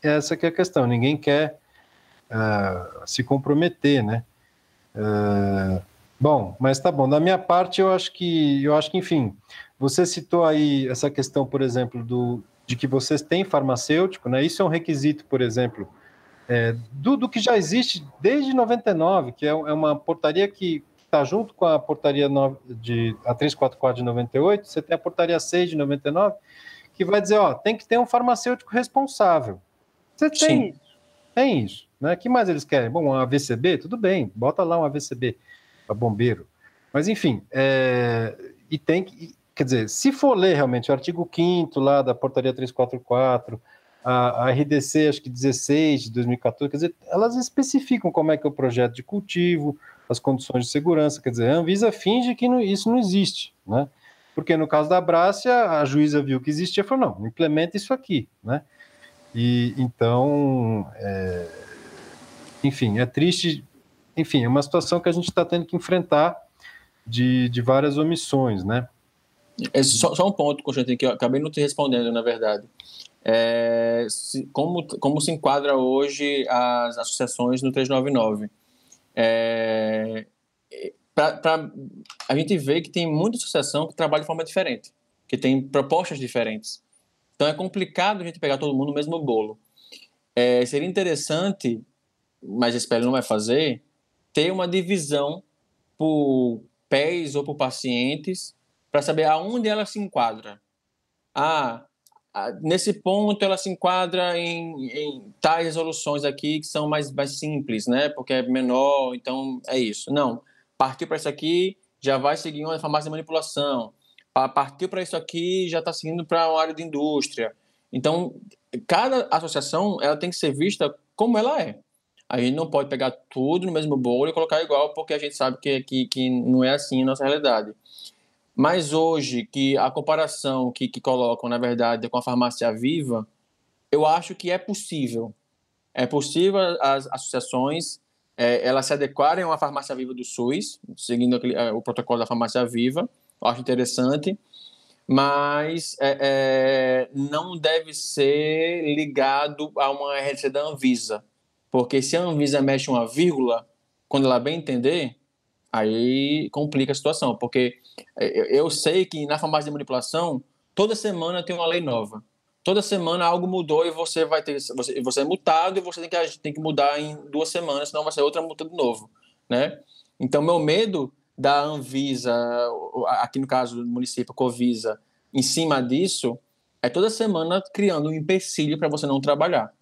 essa que é a questão. Ninguém quer uh, se comprometer, né? Uh, bom, mas tá bom. Da minha parte, eu acho que, eu acho que, enfim, você citou aí essa questão, por exemplo, do, de que vocês têm farmacêutico, né? Isso é um requisito, por exemplo, é, do, do, que já existe desde 99, que é, é uma portaria que está junto com a portaria 9 de, a 344 de 98, você tem a portaria 6 de 99, que vai dizer, ó, tem que ter um farmacêutico responsável. Você tem Sim. isso, tem isso. Né? O que mais eles querem? Bom, um AVCB, tudo bem, bota lá um AVCB para bombeiro. Mas, enfim, é, e tem que quer dizer, se for ler realmente o artigo 5 lá da portaria 344, a, a, RDC, acho que 16 de 2014, quer dizer, elas especificam como é que é o projeto de cultivo, as condições de segurança, quer dizer, a Anvisa finge que não, isso não existe, né? Porque no caso da Brácia, a juíza viu que existia e falou, não, implementa isso aqui, né? E então, é, enfim, é triste, enfim, é uma situação que a gente está tendo que enfrentar de, de várias omissões, né? É só, só um ponto, Constantino, que eu acabei não te respondendo, na verdade. É, se, como, como se enquadra hoje as associações no 399? É, pra, pra, a gente vê que tem muita associação que trabalha de forma diferente, que tem propostas diferentes. Então é complicado a gente pegar todo mundo no mesmo bolo. É, seria interessante, mas espero não vai fazer, ter uma divisão por pés ou por pacientes para saber aonde ela se enquadra. Ah, nesse ponto ela se enquadra em, em, tais resoluções aqui que são mais, mais simples, né? Porque é menor, então é isso. Não, partiu para isso aqui, já vai seguir uma farmácia de manipulação. Partiu para isso aqui, já está seguindo para uma área de indústria. Então, cada associação ela tem que ser vista como ela é. A gente não pode pegar tudo no mesmo bolo e colocar igual, porque a gente sabe que, que, que não é assim a nossa realidade. Mas hoje, que a comparação que, que colocam, na verdade, com a farmácia viva, eu acho que é possível. É possível as associações é, elas se adequarem a uma farmácia viva do SUS, seguindo aquele, é, o protocolo da farmácia viva, eu acho interessante, mas é, é, não deve ser ligado a uma RC da Anvisa, porque se a Anvisa mexe uma vírgula, quando ela bem entender, aí complica a situação, porque é, eu sei que na farmácia de manipulação, toda semana tem uma lei nova. Toda semana algo mudou e você vai ter você, você é multado e você tem que, tem que mudar em duas semanas, senão vai ser outra multa de novo, né? Então meu medo da Anvisa, aqui no caso do município, Covisa, em cima disso, é toda semana criando um empecilho para você não trabalhar.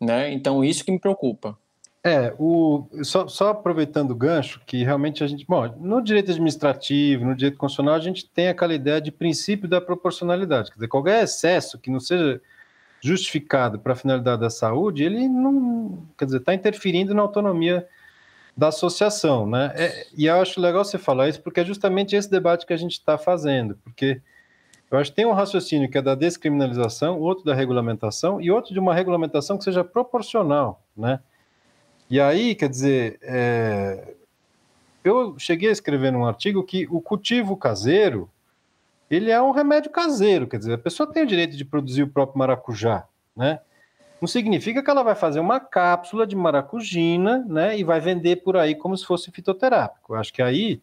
Né? Então, isso que me preocupa. É, o, só, só, aproveitando o gancho, que realmente a gente. Bom, no direito administrativo, no direito constitucional, a gente tem aquela ideia de princípio da proporcionalidade. Quer dizer, qualquer excesso que não seja justificado para a finalidade da saúde, ele não. Quer dizer, está interferindo na autonomia da associação, né? É, e eu acho legal você falar isso, porque é justamente esse debate que a gente está fazendo, porque eu acho que tem um raciocínio que é da descriminalização, outro da regulamentação, e outro de uma regulamentação que seja proporcional, né? E aí, quer dizer, é... eu cheguei a escrever num artigo que o cultivo caseiro, ele é um remédio caseiro, quer dizer, a pessoa tem o direito de produzir o próprio maracujá, né? Não significa que ela vai fazer uma cápsula de maracujina, né, e vai vender por aí como se fosse fitoterápico. Eu acho que aí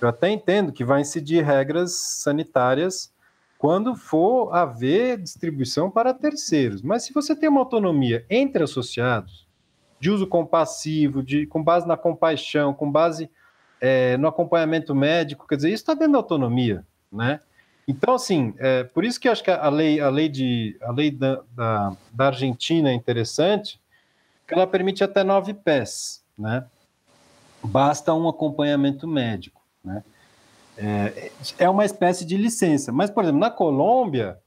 eu até entendo que vai incidir regras sanitárias quando for haver distribuição para terceiros. Mas se você tem uma autonomia entre associados, de uso compassivo, de, com base na compaixão, com base é, no acompanhamento médico, quer dizer, isso está dentro da autonomia, né? Então, assim, é, por isso que eu acho que a lei, a lei, de, a lei da, da, da Argentina é interessante, que ela permite até nove pés, né? Basta um acompanhamento médico, né? É, é uma espécie de licença. Mas, por exemplo, na Colômbia,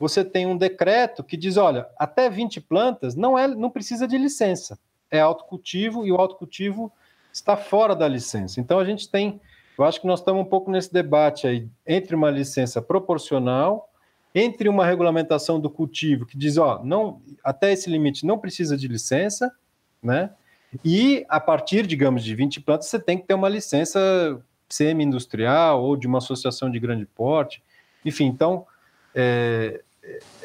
você tem um decreto que diz, olha, até 20 plantas não, é, não precisa de licença é autocultivo e o autocultivo está fora da licença. Então a gente tem, eu acho que nós estamos um pouco nesse debate aí entre uma licença proporcional, entre uma regulamentação do cultivo que diz, ó, não, até esse limite não precisa de licença, né? E a partir, digamos, de 20 plantas, você tem que ter uma licença semi-industrial ou de uma associação de grande porte. Enfim, então, é,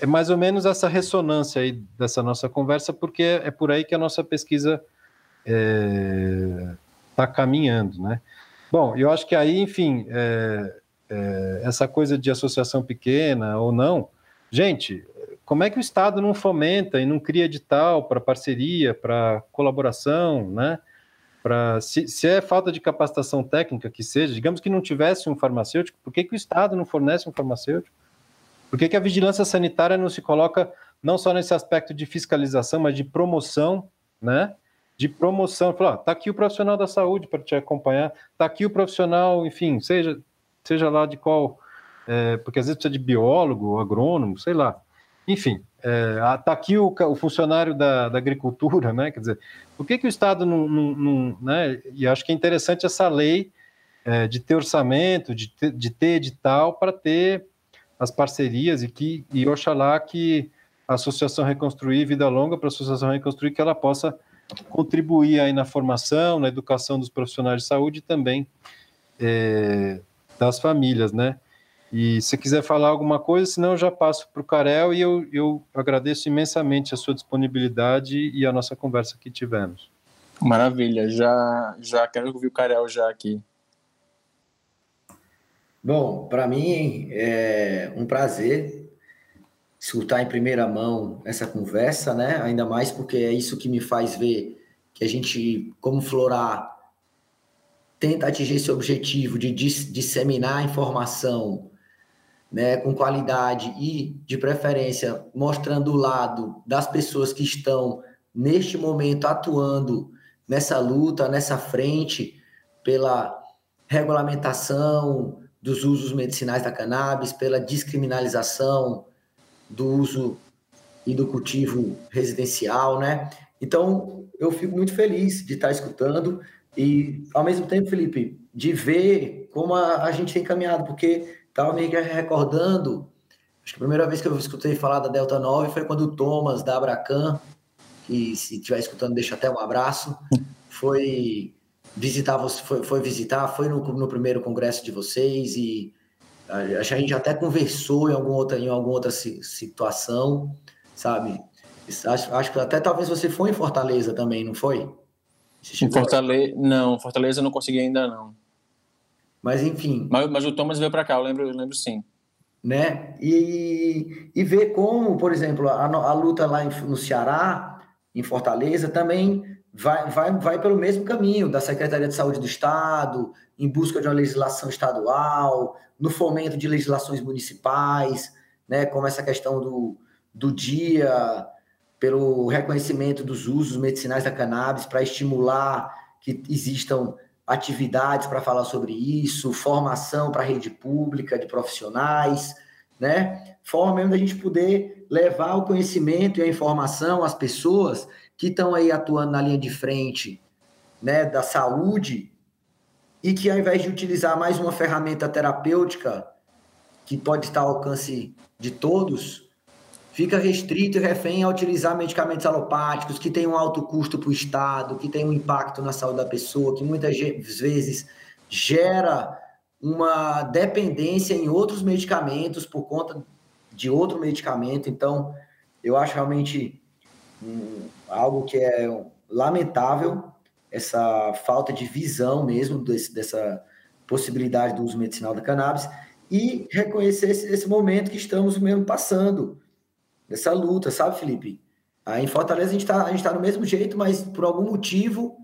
é mais ou menos essa ressonância aí dessa nossa conversa, porque é por aí que a nossa pesquisa está é, tá caminhando, né? Bom, eu acho que aí, enfim, é, é, essa coisa de associação pequena ou não, gente, como é que o Estado não fomenta e não cria edital para parceria, para colaboração, né? Pra, se, se, é falta de capacitação técnica que seja, digamos que não tivesse um farmacêutico, por que, que o Estado não fornece um farmacêutico? Por que, que a vigilância sanitária não se coloca não só nesse aspecto de fiscalização, mas de promoção, né? De promoção, falar, tá aqui o profissional da saúde para te acompanhar, tá aqui o profissional, enfim, seja seja lá de qual, é, porque às vezes precisa de biólogo, agrônomo, sei lá. Enfim, é, tá aqui o, o funcionário da, da, agricultura, né? Quer dizer, por que, que o Estado não, não, não né? E acho que é interessante essa lei é, de ter orçamento, de ter, de ter edital para ter as parcerias e que e oxalá que a Associação Reconstruir Vida Longa para a Associação Reconstruir que ela possa contribuir aí na formação, na educação dos profissionais de saúde e também é, das famílias, né? E se quiser falar alguma coisa, senão eu já passo para o Carel e eu, eu agradeço imensamente a sua disponibilidade e a nossa conversa que tivemos. Maravilha, já, já quero ouvir o Carel já aqui. Bom, para mim é um prazer escutar em primeira mão essa conversa, né? Ainda mais porque é isso que me faz ver que a gente, como Florar, tenta atingir esse objetivo de disseminar informação né, com qualidade e, de preferência, mostrando o lado das pessoas que estão, neste momento, atuando nessa luta, nessa frente pela regulamentação, dos usos medicinais da cannabis, pela descriminalização do uso e do cultivo residencial, né? Então, eu fico muito feliz de estar escutando e, ao mesmo tempo, Felipe, de ver como a, a gente tem caminhado, porque estava que recordando, acho que a primeira vez que eu escutei falar da Delta 9 foi quando o Thomas, da Abracan, que se estiver escutando, deixa até um abraço, foi visitar, foi, foi visitar, foi no, no primeiro congresso de vocês e a gente até conversou em alguma outra, em alguma outra situação, sabe? Acho, acho que até talvez você foi em Fortaleza também, não foi? Em Fortaleza, não, Fortaleza não consegui ainda não. Mas enfim. Mas, mas o Thomas veio para cá, eu lembro, eu lembro sim. Né? E, e ver como, por exemplo, a, a luta lá no Ceará em Fortaleza também vai, vai, vai pelo mesmo caminho da Secretaria de Saúde do Estado, em busca de uma legislação estadual, no fomento de legislações municipais, né, como essa questão do, do dia, pelo reconhecimento dos usos medicinais da cannabis, para estimular que existam atividades para falar sobre isso, formação para a rede pública de profissionais, né? Forma mesmo da gente poder levar o conhecimento e a informação às pessoas que estão aí atuando na linha de frente, né, da saúde, e que ao invés de utilizar mais uma ferramenta terapêutica que pode estar ao alcance de todos, fica restrito e refém a utilizar medicamentos alopáticos que têm um alto custo para o Estado, que tem um impacto na saúde da pessoa, que muitas vezes gera uma dependência em outros medicamentos por conta de outro medicamento. Então, eu acho realmente um, algo que é lamentável essa falta de visão mesmo desse, dessa possibilidade do uso medicinal da cannabis e reconhecer esse, esse momento que estamos mesmo passando dessa luta, sabe, Felipe? Aí em Fortaleza a gente está tá no mesmo jeito, mas por algum motivo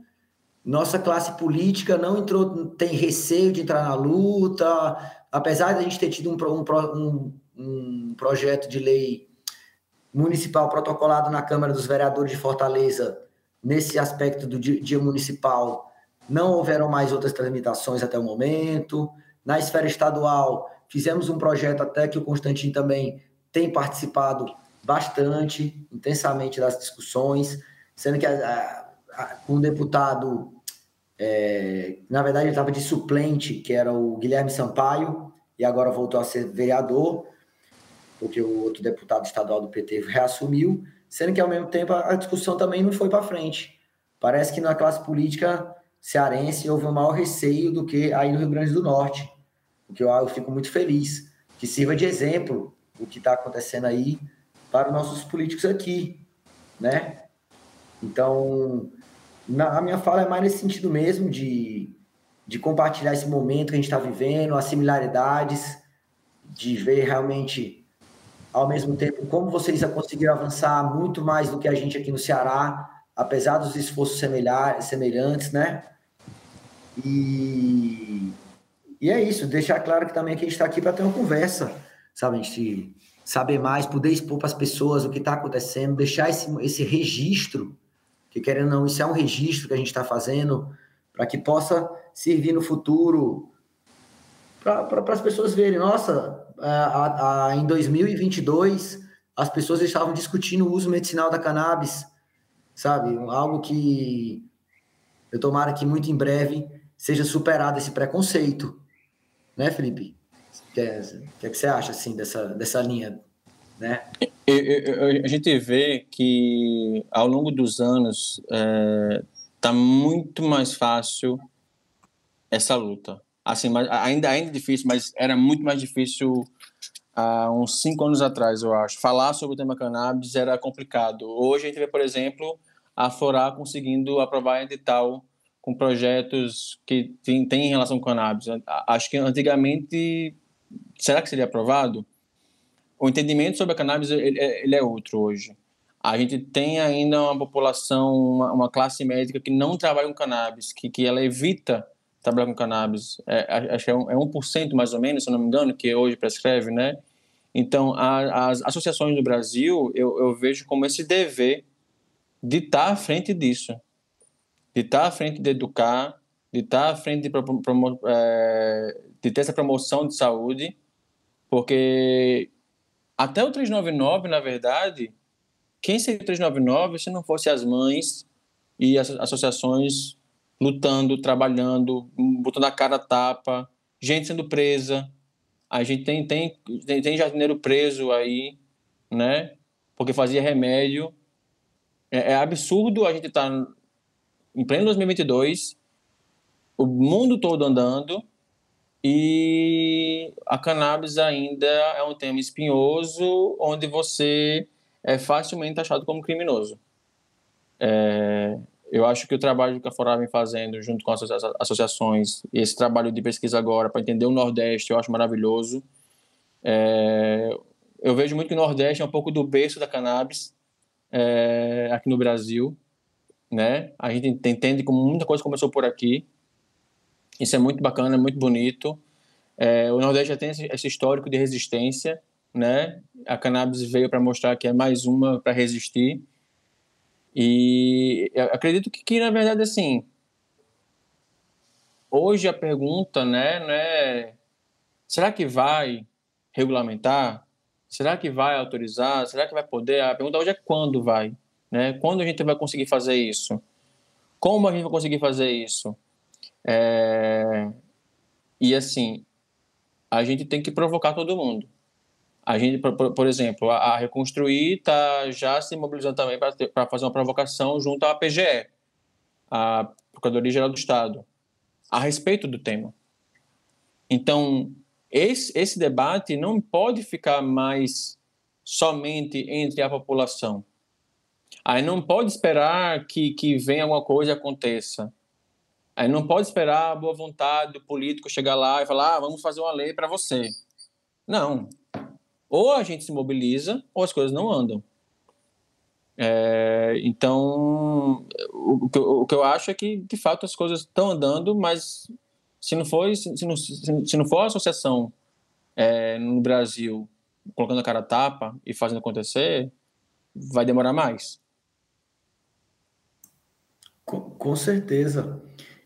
nossa classe política não entrou, tem receio de entrar na luta, apesar de a gente ter tido um, um, um projeto de lei municipal protocolado na Câmara dos Vereadores de Fortaleza nesse aspecto do dia, municipal, não houveram mais outras tramitações até o momento. Na esfera estadual, fizemos um projeto até que o Constantin também tem participado bastante, intensamente das discussões, sendo que a, a, a, um deputado, é, na verdade, ele estava de suplente, que era o Guilherme Sampaio, e agora voltou a ser vereador, porque o outro deputado estadual do PT reassumiu, [laughs] sendo que ao mesmo tempo a discussão também não foi para frente. Parece que na classe política cearense houve um maior receio do que aí no Rio Grande do Norte, o que eu, eu fico muito feliz, que sirva de exemplo o que está acontecendo aí para os nossos políticos aqui, né? Então, na, a minha fala é mais nesse sentido mesmo, de, de compartilhar esse momento que a gente está vivendo, as similaridades, de ver realmente, ao mesmo tempo, como vocês conseguiram avançar muito mais do que a gente aqui no Ceará, apesar dos esforços semelhantes, né? E, e é isso, deixar claro que também a gente está aqui para ter uma conversa, sabe? A gente saber mais, poder expor para as pessoas o que está acontecendo, deixar esse, esse registro, que querendo ou não, isso é um registro que a gente está fazendo, para que possa servir no futuro para as pessoas verem, nossa, a, a, em 2022 as pessoas estavam discutindo o uso medicinal da cannabis, sabe? Algo que eu tomara que muito em breve seja superado esse preconceito, né, Felipe? que, é, que, é que você acha assim dessa, dessa linha, né? a gente vê que ao longo dos anos está é, muito mais fácil essa luta. Assim, mas ainda ainda é difícil, mas era muito mais difícil há uns cinco anos atrás, eu acho. Falar sobre o tema cannabis era complicado. Hoje a gente vê, por exemplo, a Florar conseguindo aprovar edital com projetos que tem, tem relação com cannabis. Acho que antigamente será que seria aprovado? O entendimento sobre a cannabis ele, ele é outro hoje. A gente tem ainda uma população, uma, uma, classe médica que não trabalha com cannabis, que, que ela evita trabalhar com cannabis. É, acho que é, um, é 1% mais ou menos, se não me engano, que hoje prescreve, né? Então, a, as associações do Brasil, eu, eu vejo como esse dever de estar à frente disso, de estar à frente de educar, de estar à frente de, promo, é, de ter essa promoção de saúde, porque até o 399, na verdade, quem seria o 399 se não fosse as mães e as associações lutando, trabalhando, botando a cara a tapa, gente sendo presa. A gente tem, tem, tem, tem jardineiro preso aí, né? Porque fazia remédio. É, é absurdo a gente estar tá em pleno 2022, o mundo todo andando e a cannabis ainda é um tema espinhoso, onde você é facilmente achado como criminoso. É, eu acho que o trabalho que a Fora vem fazendo, junto com as associações, esse trabalho de pesquisa agora para entender o Nordeste, eu acho maravilhoso. É, eu vejo muito que o Nordeste é um pouco do berço da cannabis, é, aqui no Brasil, né? A gente entende como muita coisa começou por aqui. Isso é muito bacana, é muito bonito. É, o Nordeste já tem esse histórico de resistência, né? A cannabis veio para mostrar que é mais uma para resistir. E acredito que, que, na verdade, assim, hoje a pergunta, né, né, será que vai regulamentar? Será que vai autorizar? Será que vai poder? A pergunta hoje é quando vai, né? Quando a gente vai conseguir fazer isso? Como a gente vai conseguir fazer isso? É... E assim, a gente tem que provocar todo mundo. A gente, por, por exemplo, a, a Reconstruir está já se mobilizando também para fazer uma provocação junto à PGE, a Procuradoria Geral do Estado, a respeito do tema. Então, esse, esse debate não pode ficar mais somente entre a população. Aí não pode esperar que, que venha alguma coisa e aconteça. Aí não pode esperar a boa vontade do político chegar lá e falar, ah, vamos fazer uma lei para você. Não. Ou a gente se mobiliza, ou as coisas não andam. É, então, o, que eu, o que eu acho é que, de fato, as coisas estão andando, mas se não for, se não, se não for a associação é, no Brasil colocando a cara a tapa e fazendo acontecer, vai demorar mais. Com, com certeza.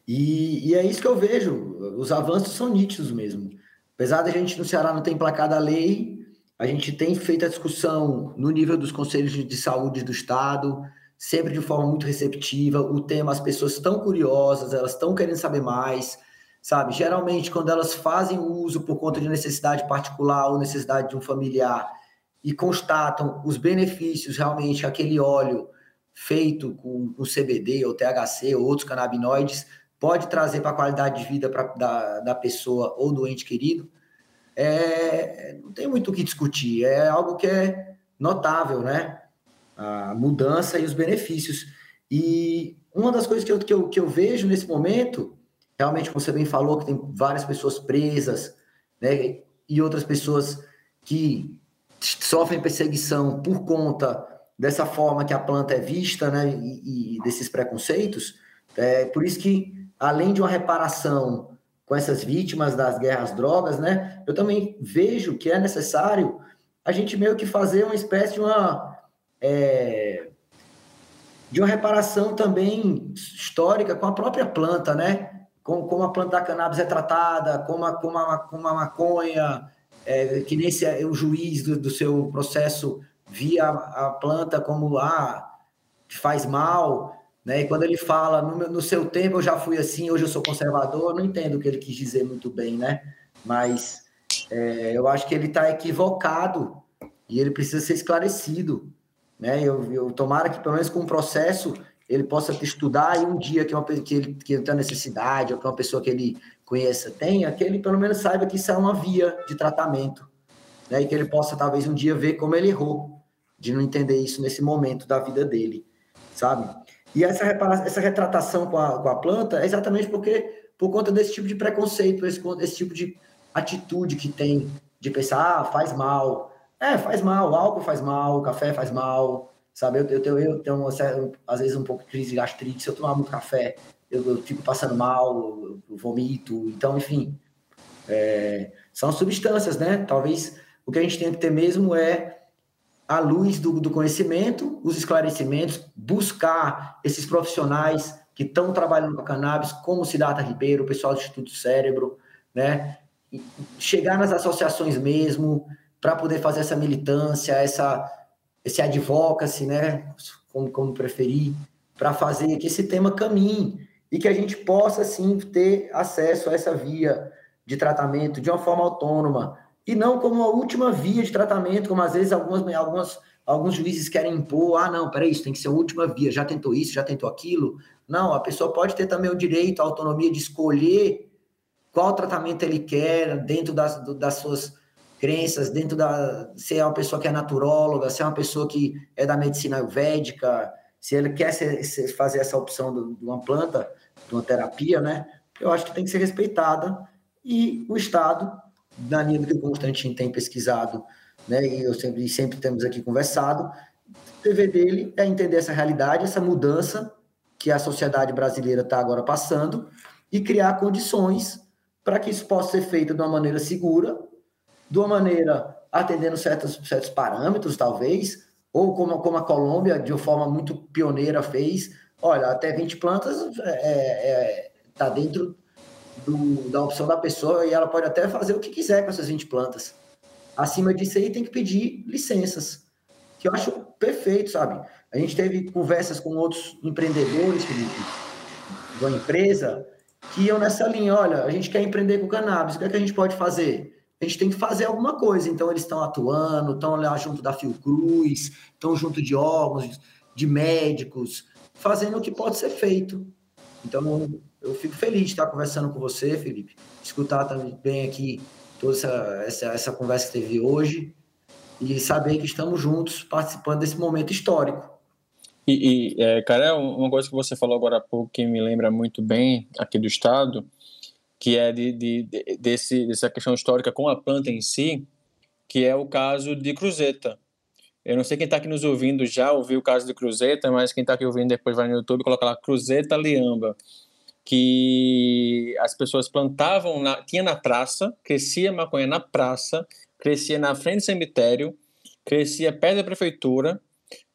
E, e, é isso que eu vejo. Os avanços são nítidos mesmo. Apesar da gente no Ceará não ter emplacado a lei, a gente tem feito a discussão no nível dos conselhos de saúde do Estado, sempre de forma muito receptiva. O tema, as pessoas estão curiosas, elas estão querendo saber mais sabe? Geralmente, quando elas fazem uso por conta de necessidade particular ou necessidade de um familiar e constatam os benefícios realmente aquele óleo feito com o CBD ou THC ou outros canabinoides pode trazer para a qualidade de vida pra, da, da pessoa ou do ente querido, é, não tem muito o que discutir, é algo que é notável, né? A mudança e os benefícios. E uma das coisas que eu, que eu, que eu vejo nesse momento realmente, como você bem falou, que tem várias pessoas presas, né, e outras pessoas que sofrem perseguição por conta dessa forma que a planta é vista, né, e, e desses preconceitos. É por isso que, além de uma reparação com essas vítimas das guerras drogas, né, eu também vejo que é necessário a gente meio que fazer uma espécie de uma é, de uma reparação também histórica com a própria planta, né? como, como a planta da cannabis é tratada, como a, como a, como a maconha, é, que nesse é o juiz do, do, seu processo via a, planta como ah, faz mal, né? E quando ele fala no, no seu tempo eu já fui assim, hoje eu sou conservador, eu não entendo o que ele quis dizer muito bem, né? Mas é, eu acho que ele está equivocado e ele precisa ser esclarecido, né? Eu, eu tomara que pelo menos com o processo ele possa estudar e um dia que, uma, que, ele, que necessidade, ou que uma pessoa que ele conheça tenha, que ele pelo menos saiba que isso é uma via de tratamento. Né? E que ele possa, talvez, um dia ver como ele errou de não entender isso nesse momento da vida dele, sabe? E essa, essa retratação com a, com a planta é exatamente porque, por conta desse tipo de preconceito, esse, esse tipo de atitude que tem de pensar, ah, faz mal. É, faz mal, o álcool faz mal, o café faz mal, sabe? Eu, eu, tenho, eu tenho às vezes um pouco de crise de gastrite, se eu tomar muito café, eu, eu fico passando mal, eu vomito, então, enfim, é, são substâncias, né? Talvez o que a gente tem que ter mesmo é a luz do, do conhecimento, os esclarecimentos, buscar esses profissionais que estão trabalhando com a cannabis, como o Cidata Ribeiro, o pessoal do Instituto Cérebro, né? E chegar nas associações mesmo, para poder fazer essa militância, essa esse advocacy, né, como, como preferir, para fazer que esse tema caminhe e que a gente possa, sim, ter acesso a essa via de tratamento de uma forma autônoma e não como a última via de tratamento, como às vezes algumas, algumas, alguns juízes querem impor, ah, não, peraí, isso tem que ser a última via, já tentou isso, já tentou aquilo. Não, a pessoa pode ter também o direito, a autonomia de escolher qual tratamento ele quer dentro das, das suas crenças dentro da. Se é uma pessoa que é naturóloga, se é uma pessoa que é da medicina ayurvédica, se ele quer ser, ser, fazer essa opção de uma planta, de uma terapia, né? Eu acho que tem que ser respeitada e o Estado, na linha do que o Constantin tem pesquisado, né? E eu sempre, sempre temos aqui conversado, O dever dele é entender essa realidade, essa mudança que a sociedade brasileira está agora passando e criar condições para que isso possa ser feito de uma maneira segura, de uma maneira atendendo certos, certos parâmetros, talvez, ou como, como a Colômbia, de uma forma muito pioneira, fez. Olha, até 20 plantas está é, é, tá dentro do, da opção da pessoa e ela pode até fazer o que quiser com essas 20 plantas. Acima disso aí tem que pedir licenças, que eu acho perfeito, sabe? A gente teve conversas com outros empreendedores, Felipe, uma empresa, que iam nessa linha, olha, a gente quer empreender com cannabis, o que, é que a gente pode fazer? A gente tem que fazer alguma coisa. Então, eles estão atuando, estão lá junto da Fiocruz, estão junto de órgãos, de médicos, fazendo o que pode ser feito. Então, eu fico feliz de estar conversando com você, Felipe, escutar também aqui toda essa, essa, essa conversa que teve hoje e saber que estamos juntos participando desse momento histórico. E, e é, cara, uma coisa que você falou agora há pouco que me lembra muito bem aqui do Estado, que é de, de, de desse, dessa questão histórica com a planta em si, que é o caso de Cruzeta. Eu não sei quem está aqui nos ouvindo já ouviu o caso de Cruzeta, mas quem está aqui ouvindo depois vai no YouTube e coloca lá Cruzeta Liamba que as pessoas plantavam, na, tinha na praça, crescia maconha na praça, crescia na frente do cemitério, crescia perto da prefeitura,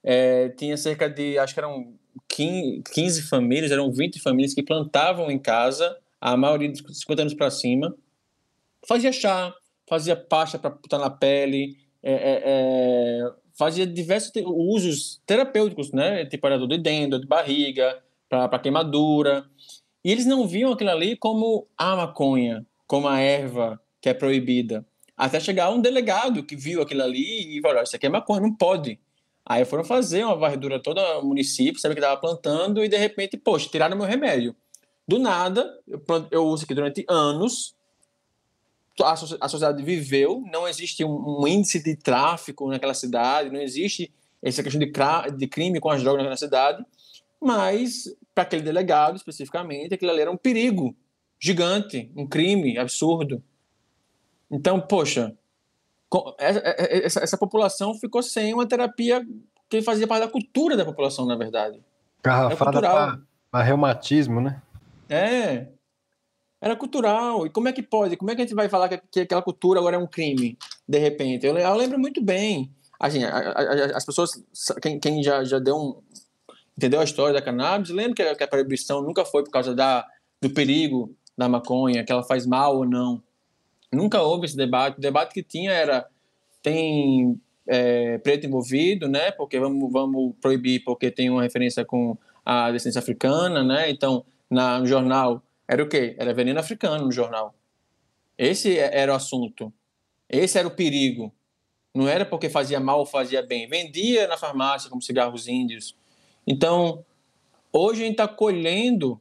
é, tinha cerca de, acho que eram 15, 15 famílias, eram 20 famílias que plantavam em casa, a maioria de 50 anos para cima, fazia chá, fazia pasta para botar na pele, é, é, é, fazia diversos usos terapêuticos, né? Tipo, era dor de dentro, de barriga, para queimadura. E eles não viam aquilo ali como a maconha, como a erva que é proibida. Até chegar um delegado que viu aquilo ali e falou: Isso aqui é maconha, não pode. Aí foram fazer uma varredura todo o município, sabe que estava plantando, e de repente, poxa, tiraram meu remédio. Do nada, eu, eu uso aqui durante anos, a, a sociedade viveu, não existe um, um, índice de tráfico naquela cidade, não existe essa questão de, de crime com as drogas naquela cidade, mas para aquele delegado especificamente, aquilo ali era um perigo gigante, um crime absurdo. Então, poxa, essa, essa população ficou sem uma terapia que fazia parte da cultura da população, na verdade. Garrafada para reumatismo, né? É. Era cultural. E como é que pode? Como é que a gente vai falar que, que aquela cultura agora é um crime, de repente? Eu, eu lembro muito bem. Assim, a, a, as pessoas, quem, quem já, já deu um, entendeu a história da cannabis, lembra que a, que a proibição nunca foi por causa da, do perigo da maconha, que ela faz mal ou não. Nunca houve esse debate. O debate que tinha era tem é, preto envolvido, né? Porque vamos, vamos proibir porque tem uma referência com a descendência africana, né? Então, na, no jornal, era o quê? Era veneno africano no jornal. Esse é, era o assunto. Esse era o perigo. Não era porque fazia mal ou fazia bem. Vendia na farmácia como cigarros índios. Então, hoje a gente está colhendo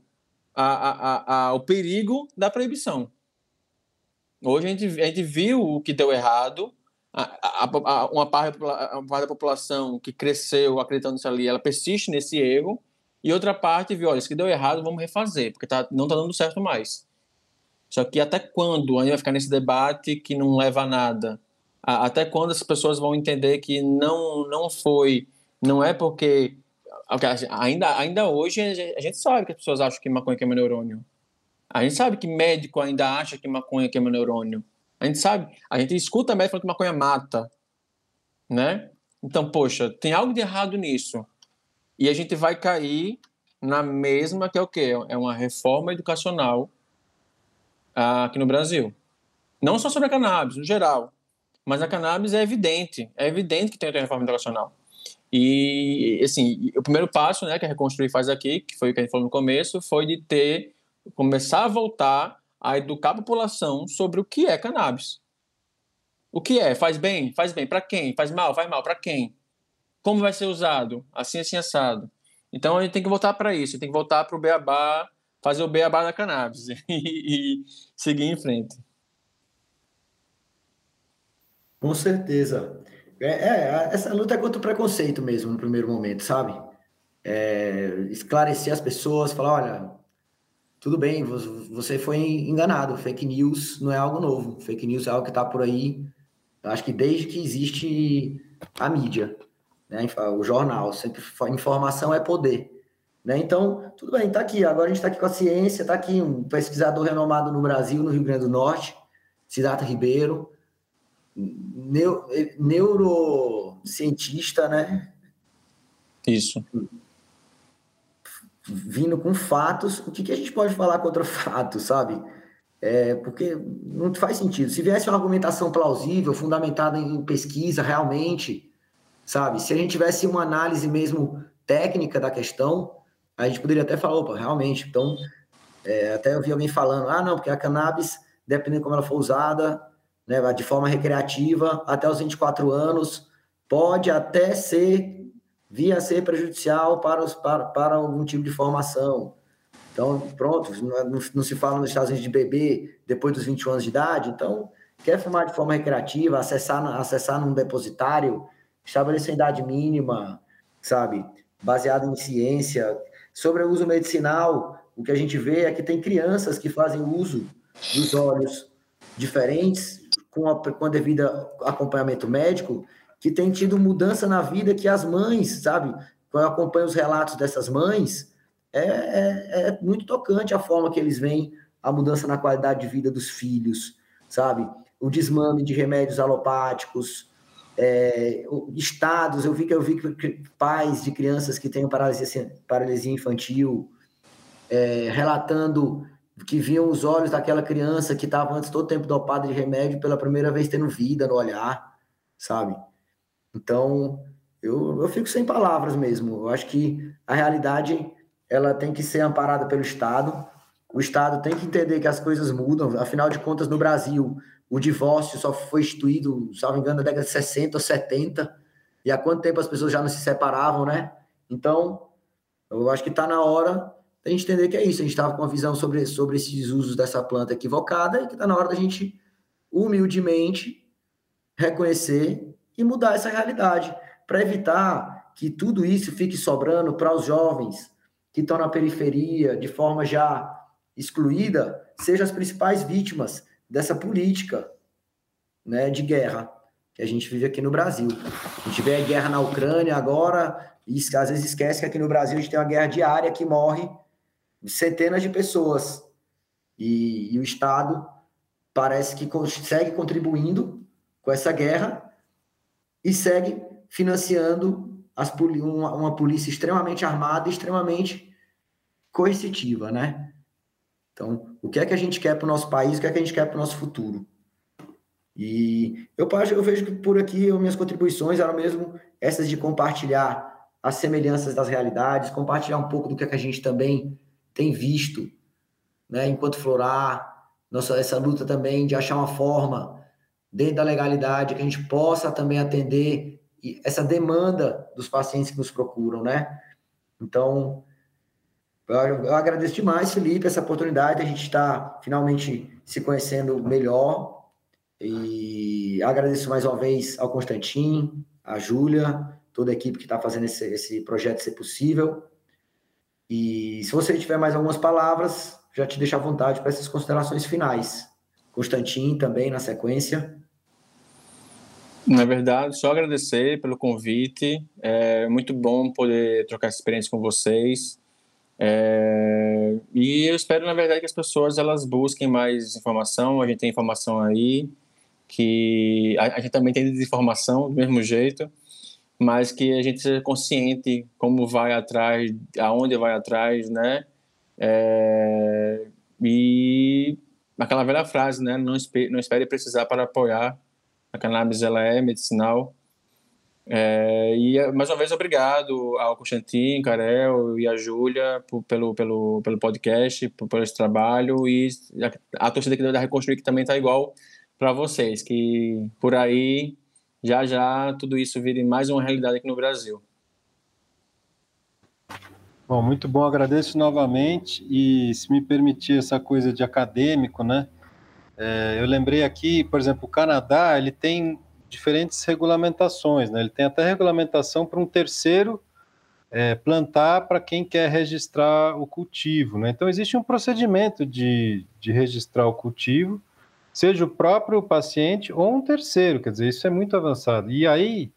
a, a, a, o perigo da proibição. Hoje a gente, a gente viu o que deu errado, uma, parte, uma parte da população que cresceu acreditando nisso ali, ela persiste nesse erro, e outra parte viu, olha, isso que deu errado, vamos refazer, porque tá, não está dando certo mais. Só que até quando a gente vai ficar nesse debate que não leva a nada? Até quando as pessoas vão entender que não, não foi, não é porque Ainda, ainda hoje a gente sabe que as pessoas acham que maconha queima neurônio. A gente sabe que médico ainda acha que maconha queima neurônio. A gente sabe, a gente escuta médico falando que maconha mata, né? Então, poxa, tem algo de errado nisso. E a gente vai cair na mesma que é o quê? É uma reforma educacional uh, aqui no Brasil. Não só sobre a cannabis, no geral. Mas a cannabis é evidente. É evidente que tem uma reforma educacional. E, assim, o primeiro passo, né, que a Reconstruir faz aqui, que foi o que a gente falou no começo, foi de ter, começar a voltar a educar a população sobre o que é cannabis. O que é? Faz bem? Faz bem. Para quem? Faz mal? Faz mal. Para quem? Como vai ser usado? Assim, assim, assado. Então a gente tem que voltar para isso, tem que voltar para o beabá, fazer o beabá da cannabis [laughs] e, e seguir em frente. Com certeza. É, é, essa luta é contra o preconceito mesmo, no primeiro momento, sabe? É, esclarecer as pessoas, falar, olha, tudo bem, você foi enganado, fake news não é algo novo, fake news é algo que está por aí, acho que desde que existe a mídia. né? O jornal, sempre informação é poder. Né? Então, tudo bem, está aqui. Agora a gente está aqui com a ciência, está aqui um pesquisador renomado no Brasil, no Rio Grande do Norte, Siddhartha Ribeiro, neu, neurocientista, né? Isso. Vindo com fatos, o que, que a gente pode falar contra fatos, sabe? É, porque não faz sentido. Se viesse uma argumentação plausível, fundamentada em pesquisa, realmente, sabe? Se a gente tivesse uma análise mesmo técnica da questão, a gente poderia até falar, opa, realmente. Então, é, até eu vi alguém falando, ah, não, porque a cannabis, dependendo de como ela for usada, né, de forma recreativa, até os 24 anos, pode até ser, via ser prejudicial para, os, para, para algum tipo de formação. Então, pronto, não, não, se fala nos Estados Unidos de bebê depois dos 21 anos de idade, então, quer fumar de forma recreativa, acessar, acessar num depositário, estabelecer idade mínima, sabe, baseado em ciência, Sobre o uso medicinal, o que a gente vê é que tem crianças que fazem uso dos óleos diferentes, com a, com a devida acompanhamento médico, que tem tido mudança na vida que as mães, sabe? Quando eu acompanho os relatos dessas mães, é, é, é muito tocante a forma que eles veem a mudança na qualidade de vida dos filhos, sabe? O desmame de remédios alopáticos, é, estados, eu vi que eu vi que pais de crianças que têm paralisia, paralisia infantil é, relatando que viam os olhos daquela criança que estava antes todo tempo dopada de remédio pela primeira vez tendo vida no olhar, sabe? Então, eu, eu fico sem palavras mesmo. Eu acho que a realidade ela tem que ser amparada pelo Estado. O Estado tem que entender que as coisas mudam. Afinal de contas, no Brasil, o divórcio só foi instituído, se não me engano, na década de 60 ou 70. E há quanto tempo as pessoas já não se separavam, né? Então, eu acho que está na hora da gente entender que é isso. A gente estava com uma visão sobre, sobre esses usos dessa planta equivocada e que está na hora da gente, humildemente, reconhecer e mudar essa realidade para evitar que tudo isso fique sobrando para os jovens que estão na periferia, de forma já excluída, sejam as principais vítimas dessa política né, de guerra que a gente vive aqui no Brasil. A gente vê a guerra na Ucrânia agora, e às vezes esquece que aqui no Brasil a gente tem uma guerra diária que morre centenas de pessoas. E, e o Estado parece que segue contribuindo com essa guerra e segue financiando as, uma, uma polícia extremamente armada extremamente coercitiva, né? Então, o que é que a gente quer para o nosso país, o que é que a gente quer para o nosso futuro? E eu, eu vejo que por aqui minhas contribuições eram mesmo essas de compartilhar as semelhanças das realidades, compartilhar um pouco do que, é que a gente também tem visto, né, enquanto florar, nossa, essa luta também de achar uma forma dentro da legalidade que a gente possa também atender essa demanda dos pacientes que nos procuram, né? Então, eu, agradeço demais, Felipe, essa oportunidade. A gente está finalmente se conhecendo melhor. E agradeço mais uma vez ao Constantin, à Júlia, toda a equipe que está fazendo esse, esse projeto ser possível. E se você tiver mais algumas palavras, já te deixo à vontade para essas considerações finais. Constantin também na sequência. Na verdade, só agradecer pelo convite. É muito bom poder trocar experiência com vocês. É, e eu espero, na verdade, que as pessoas elas busquem mais informação. A gente tem informação aí, que a gente também tem desinformação do mesmo jeito, mas que a gente seja consciente como vai atrás, aonde vai atrás, né? É, e aquela velha frase, né? Não espere, não espere precisar para apoiar. A cannabis ela é medicinal é, e mais uma vez, obrigado ao Constantin, Carel e a Júlia pelo, pelo, pelo podcast, por, por, esse trabalho. E a, a torcida aqui da Reconstruir que também está igual para vocês, que por aí já já tudo isso vire mais uma realidade aqui no Brasil. Bom, muito bom, agradeço novamente. E se me permitir essa coisa de acadêmico, né? É, eu lembrei aqui, por exemplo, o Canadá, ele tem diferentes regulamentações, né? Ele tem até regulamentação para um terceiro é, plantar para quem quer registrar o cultivo, né? Então existe um procedimento de, de registrar o cultivo, seja o próprio paciente ou um terceiro, quer dizer, isso é muito avançado. E aí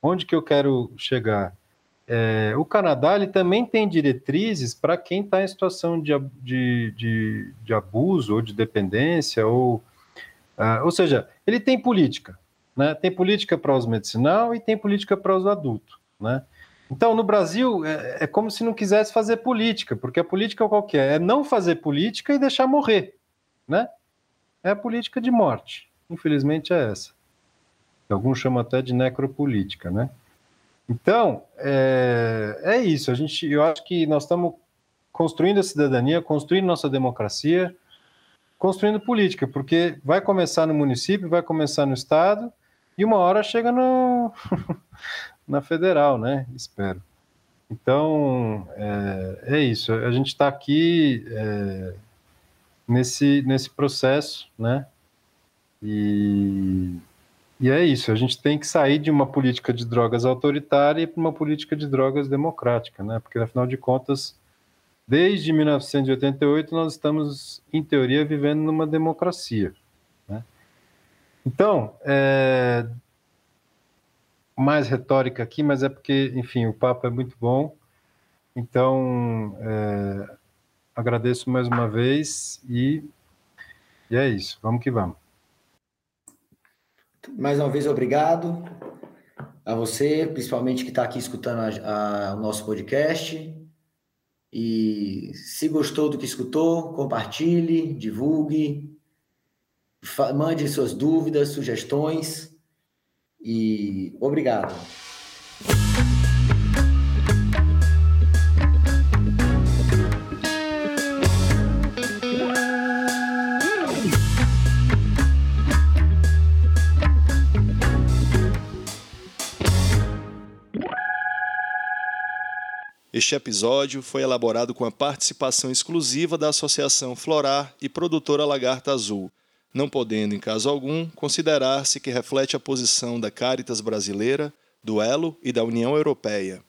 onde que eu quero chegar? É, o Canadá ele também tem diretrizes para quem está em situação de, de, de, de, abuso ou de dependência, ou, uh, ou seja, ele tem política. Né? Tem política para os medicinal e tem política para os adultos. Né? Então, no Brasil, é, é, como se não quisesse fazer política, porque a política qual que é? É não fazer política e deixar morrer. Né? É a política de morte. Infelizmente é essa. Alguns chamam até de necropolítica, né? Então, é, é isso. A gente, eu acho que nós estamos construindo a cidadania, construindo nossa democracia, construindo política, porque vai começar no município, vai começar no estado e uma hora chega no, [laughs] na federal, né? Espero. Então, é, é isso. A gente está aqui é, nesse, nesse processo, né? E e é isso, a gente tem que sair de uma política de drogas autoritária para uma política de drogas democrática, né? Porque afinal de contas, desde 1988 nós estamos, em teoria, vivendo numa democracia. Né? Então, é... mais retórica aqui, mas é porque, enfim, o papo é muito bom. Então, é... agradeço mais uma vez e... e é isso, vamos que vamos. Mais uma vez, obrigado a você, principalmente que está aqui escutando a, a, o nosso podcast. E se gostou do que escutou, compartilhe, divulgue, mande suas dúvidas, sugestões. E obrigado. Este episódio foi elaborado com a participação exclusiva da Associação Florar e Produtora Lagarta Azul, não podendo, em caso algum, considerar-se que reflete a posição da Caritas brasileira, do Elo e da União Europeia.